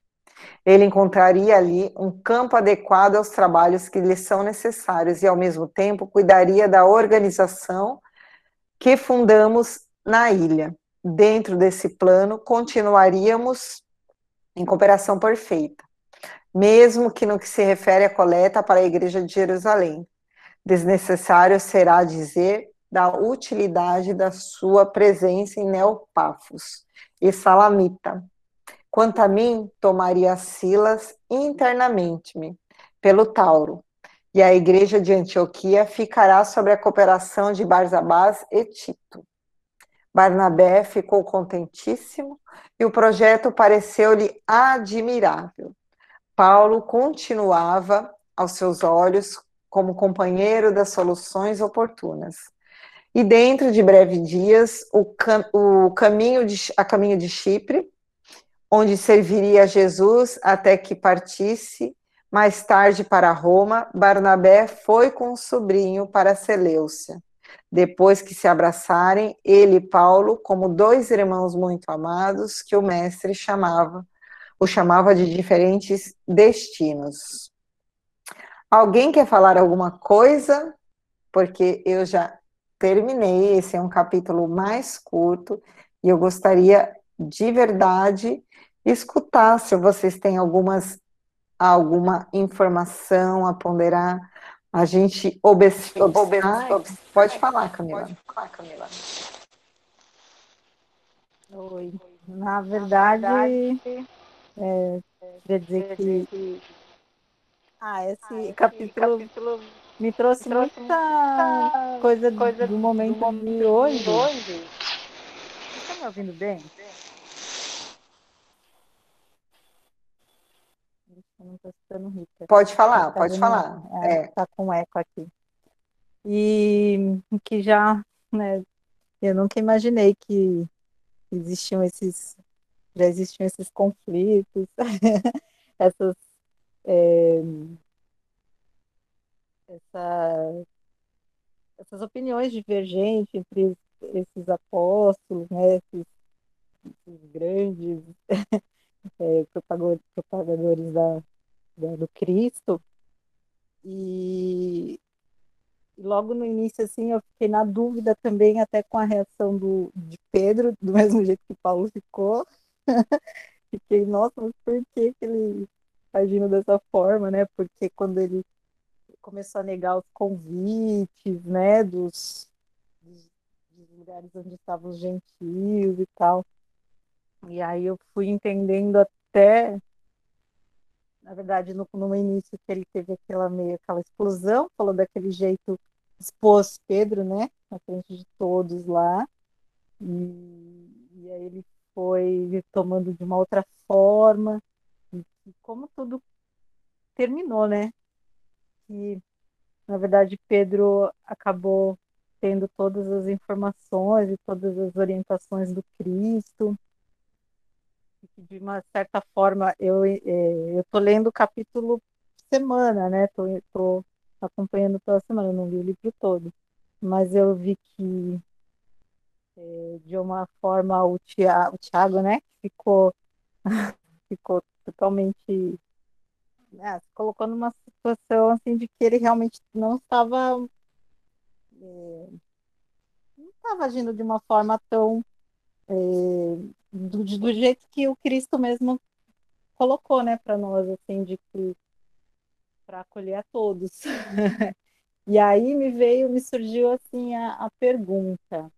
Ele encontraria ali um campo adequado aos trabalhos que lhe são necessários e, ao mesmo tempo, cuidaria da organização que fundamos na ilha. Dentro desse plano, continuaríamos em cooperação perfeita, mesmo que no que se refere à coleta para a Igreja de Jerusalém. Desnecessário será dizer da utilidade da sua presença em Neopafos e Salamita. Quanto a mim, tomaria Silas internamente-me pelo Tauro, e a igreja de Antioquia ficará sob a cooperação de Barzabás e Tito. Barnabé ficou contentíssimo e o projeto pareceu-lhe admirável. Paulo continuava aos seus olhos como companheiro das soluções oportunas e dentro de breve dias o, cam o caminho de, a caminho de Chipre, onde serviria Jesus até que partisse mais tarde para Roma, Barnabé foi com o sobrinho para Seleucia. Depois que se abraçarem, ele e Paulo, como dois irmãos muito amados, que o mestre chamava, o chamava de diferentes destinos. Alguém quer falar alguma coisa? Porque eu já terminei. Esse é um capítulo mais curto e eu gostaria de verdade escutar se vocês têm algumas alguma informação a ponderar. A gente obes, obes, obes, pode falar, Camila. Pode falar, Camila. Oi. Na verdade, é, queria dizer que ah, esse, ah, esse capítulo, capítulo me trouxe, me trouxe muita, muita coisa, coisa do, momento, do momento de hoje. hoje. Você está me ouvindo bem? Eu não estou escutando Rita. Pode falar, Tá pode falar. é, É. Tá com eco aqui. E que já, né, eu nunca imaginei que existiam esses, já existiam esses conflitos, [laughs] essas, é, essa- essas opiniões divergentes entre esses apóstolos, né, esses, esses grandes [laughs] é, propagadores da, da- do Cristo. E logo no início, assim, eu fiquei na dúvida também, até com a reação do, de Pedro, do [laughs] mesmo jeito que Paulo ficou. [laughs] Fiquei, nossa, mas por que, que ele agindo dessa forma, né? Porque quando ele começou a negar os convites, né, dos, dos, lugares onde estavam os gentios e tal. E aí eu fui entendendo até, na verdade, no, no início que ele teve aquela meio aquela explosão, falou daquele jeito, expôs Pedro, né, na frente de todos lá. E, e aí ele foi tomando de uma outra forma, e, e como tudo terminou, né? E, na verdade, Pedro acabou tendo todas as informações e todas as orientações do Cristo. Que, de uma certa forma, eu eu tô lendo o capítulo semana, né? Tô, tô acompanhando pela semana, eu não li o livro todo. Mas eu vi que eh, de uma forma o Tiago, né, ficou [laughs] ficou totalmente né, se colocou numa situação assim de que ele realmente não estava eh, não estava agindo de uma forma tão eh, do, do jeito que o Cristo mesmo colocou, né, para nós assim de que para acolher a todos. [laughs] e aí me veio, me surgiu assim a, a pergunta.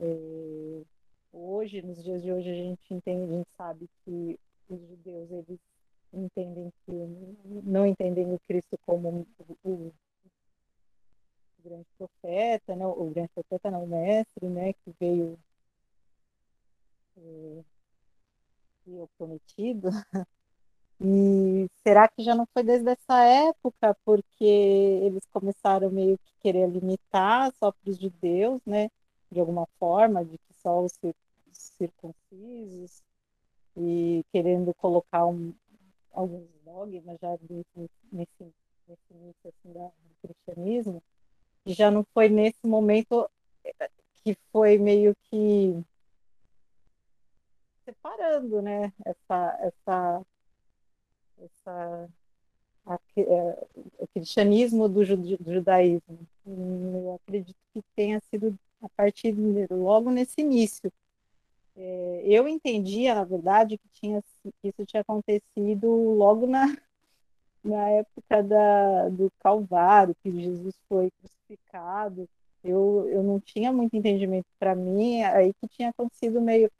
É, hoje, nos dias de hoje, a gente entende, a gente sabe que os judeus eles entendem que não entendem o Cristo como o, o, grande profeta, né? O grande profeta não, o mestre, né? Que veio é, e o prometido. E será que já não foi desde essa época, porque eles começaram meio que querer limitar só para os judeus, né? De alguma forma, de que só os circuncisos, e querendo colocar um, alguns dogmas já nesse, nesse, início assim, da, do cristianismo, já não foi nesse momento que foi meio que separando, né? Essa, essa essa, a, é, o cristianismo do, do, judaísmo. Eu acredito que tenha sido a partir de, logo nesse início. É, eu entendia, na verdade, que, tinha, isso tinha acontecido logo na, [laughs] na época da, do Calvário, que Jesus foi crucificado. Eu, eu não tinha muito entendimento para mim, aí que tinha acontecido meio.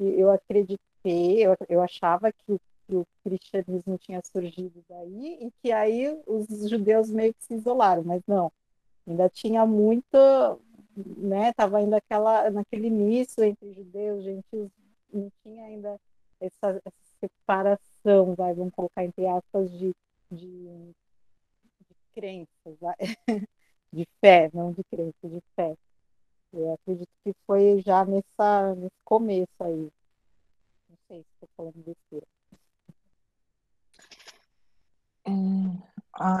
Eu acreditei, eu, eu achava que o que o cristianismo tinha surgido daí e que aí os judeus meio que se isolaram, mas não, ainda tinha muito, né, estava ainda aquela, naquele início entre judeus, gentios, não tinha ainda essa, essa separação, vai, vamos colocar entre aspas, de, de, de crenças, [laughs] de fé, não de crença, de fé. Eu acredito que foi já nessa, nesse começo aí. Não sei se estou falando besteira.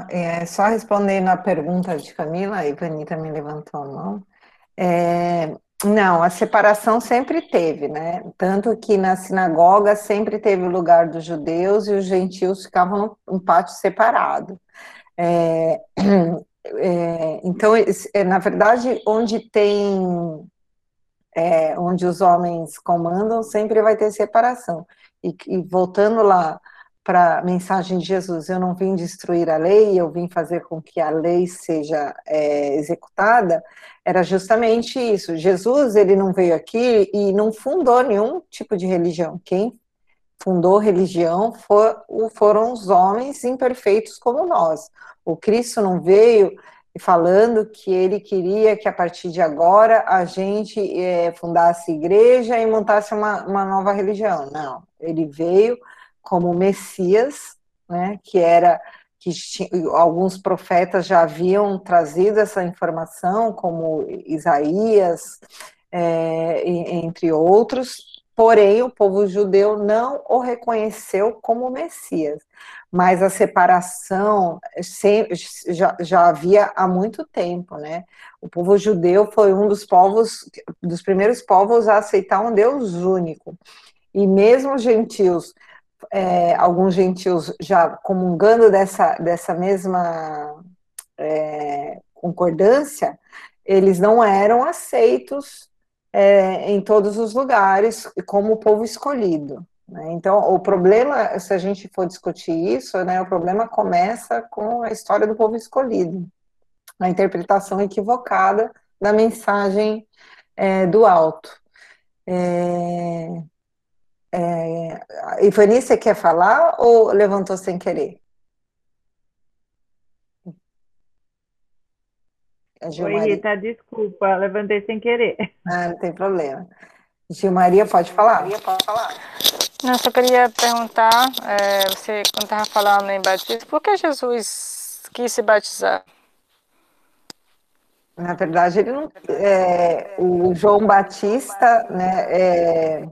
É, só respondendo a pergunta de Camila, a Ivani também levantou a mão. É, não, a separação sempre teve, né? Tanto que na sinagoga sempre teve o lugar dos judeus e os gentios ficavam num pátio separado. É, [clears throat] é, então, na verdade, onde tem, é, onde os homens comandam, sempre vai ter separação. E, e voltando lá para a mensagem de Jesus, eu não vim destruir a lei, eu vim fazer com que a lei seja é, executada, era justamente isso. Jesus, ele não veio aqui e não fundou nenhum tipo de religião. Quem fundou religião for, foram os homens imperfeitos como nós. O Cristo não veio falando que ele queria que a partir de agora a gente é, fundasse igreja e montasse uma, uma nova religião. Não, ele veio como Messias né, que era que alguns profetas já haviam trazido essa informação, como Isaías, é, entre outros, porém o povo judeu não o reconheceu como Messias. Mas a separação já, já havia há muito tempo, né? O povo judeu foi um dos povos, dos primeiros povos a aceitar um Deus único. E mesmo os gentios, é, alguns gentios já comungando dessa, dessa mesma é, concordância, eles não eram aceitos é, em todos os lugares como o povo escolhido. Né? Então, o problema, se a gente for discutir isso, né, o problema começa com a história do povo escolhido, a interpretação equivocada da mensagem é, do alto. É, é, Ivani, você quer falar ou levantou sem querer? Oi, Rita, desculpa, levantei sem querer. [laughs] Ah, não tem problema. Gilmaria, pode falar? Maria, pode falar. Não, só queria perguntar, é, você quando estava falando em batismo, por que Jesus quis se batizar? Na verdade, ele não, é, o João Batista, né, é,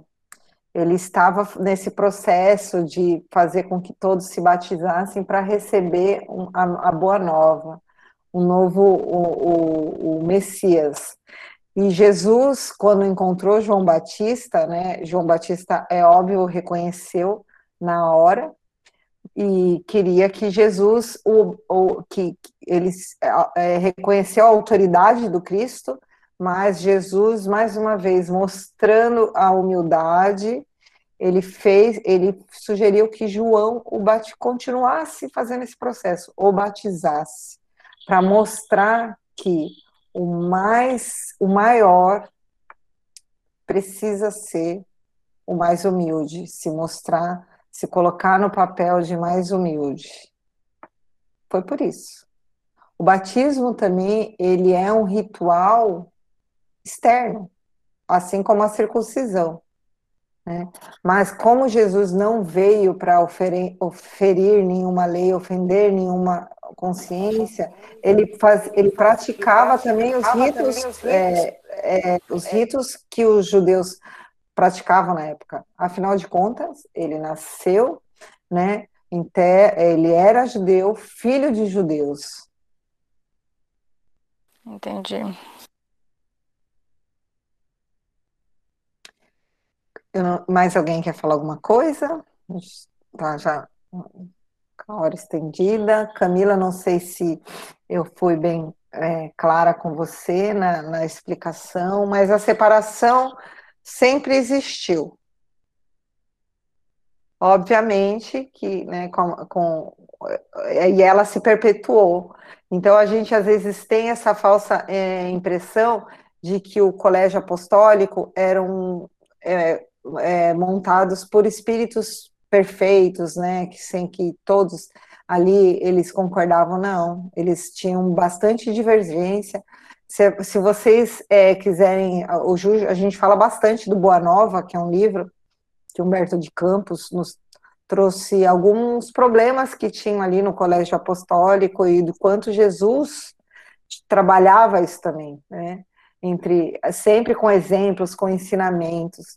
ele estava nesse processo de fazer com que todos se batizassem para receber a, a boa nova o novo, o, o, o Messias. E Jesus, quando encontrou João Batista, né, João Batista, é óbvio, reconheceu na hora e queria que Jesus, o, o que eles é, reconheceu a autoridade do Cristo, mas Jesus, mais uma vez, mostrando a humildade, ele fez, ele sugeriu que João o bat, continuasse fazendo esse processo, o batizasse para mostrar que o mais, o maior precisa ser o mais humilde, se mostrar, se colocar no papel de mais humilde. Foi por isso. O batismo também, ele é um ritual externo, assim como a circuncisão. Né? Mas como Jesus não veio para oferir, nenhuma lei, ofender nenhuma consciência, ele, faz, ele praticava também os ritos, é, é, os ritos que os judeus praticavam na época. Afinal de contas, ele nasceu, né? Ele era judeu, filho de judeus. Entendi. Mais alguém quer falar alguma coisa? Tá, já a hora estendida. Camila, não sei se eu fui bem é, clara com você na, na explicação, mas a separação sempre existiu. Obviamente que, né, com, com, e ela se perpetuou. Então a gente às vezes tem essa falsa é, impressão de que o colégio apostólico eram é, é, montados por espíritos perfeitos, né, que sem que todos ali eles concordavam, não, eles tinham bastante divergência. Se, se vocês é, quiserem, o Ju, a gente fala bastante do Boa Nova, que é um livro que Humberto de Campos nos trouxe alguns problemas que tinham ali no colégio apostólico e do quanto Jesus trabalhava isso também, né? Entre sempre com exemplos, com ensinamentos.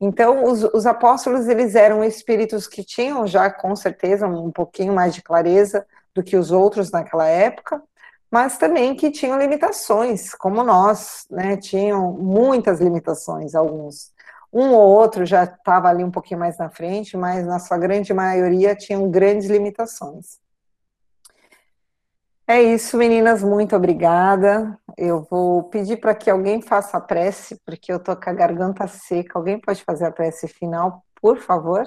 Então, os, os, apóstolos, eles eram espíritos que tinham já, com certeza, um pouquinho mais de clareza do que os outros naquela época, mas também que tinham limitações, como nós, né, tinham muitas limitações, alguns. Um ou outro já estava ali um pouquinho mais na frente, mas na sua grande maioria tinham grandes limitações. É isso, meninas, muito obrigada. Eu vou pedir para que alguém faça a prece, porque eu estou com a garganta seca. Alguém pode fazer a prece final, por favor?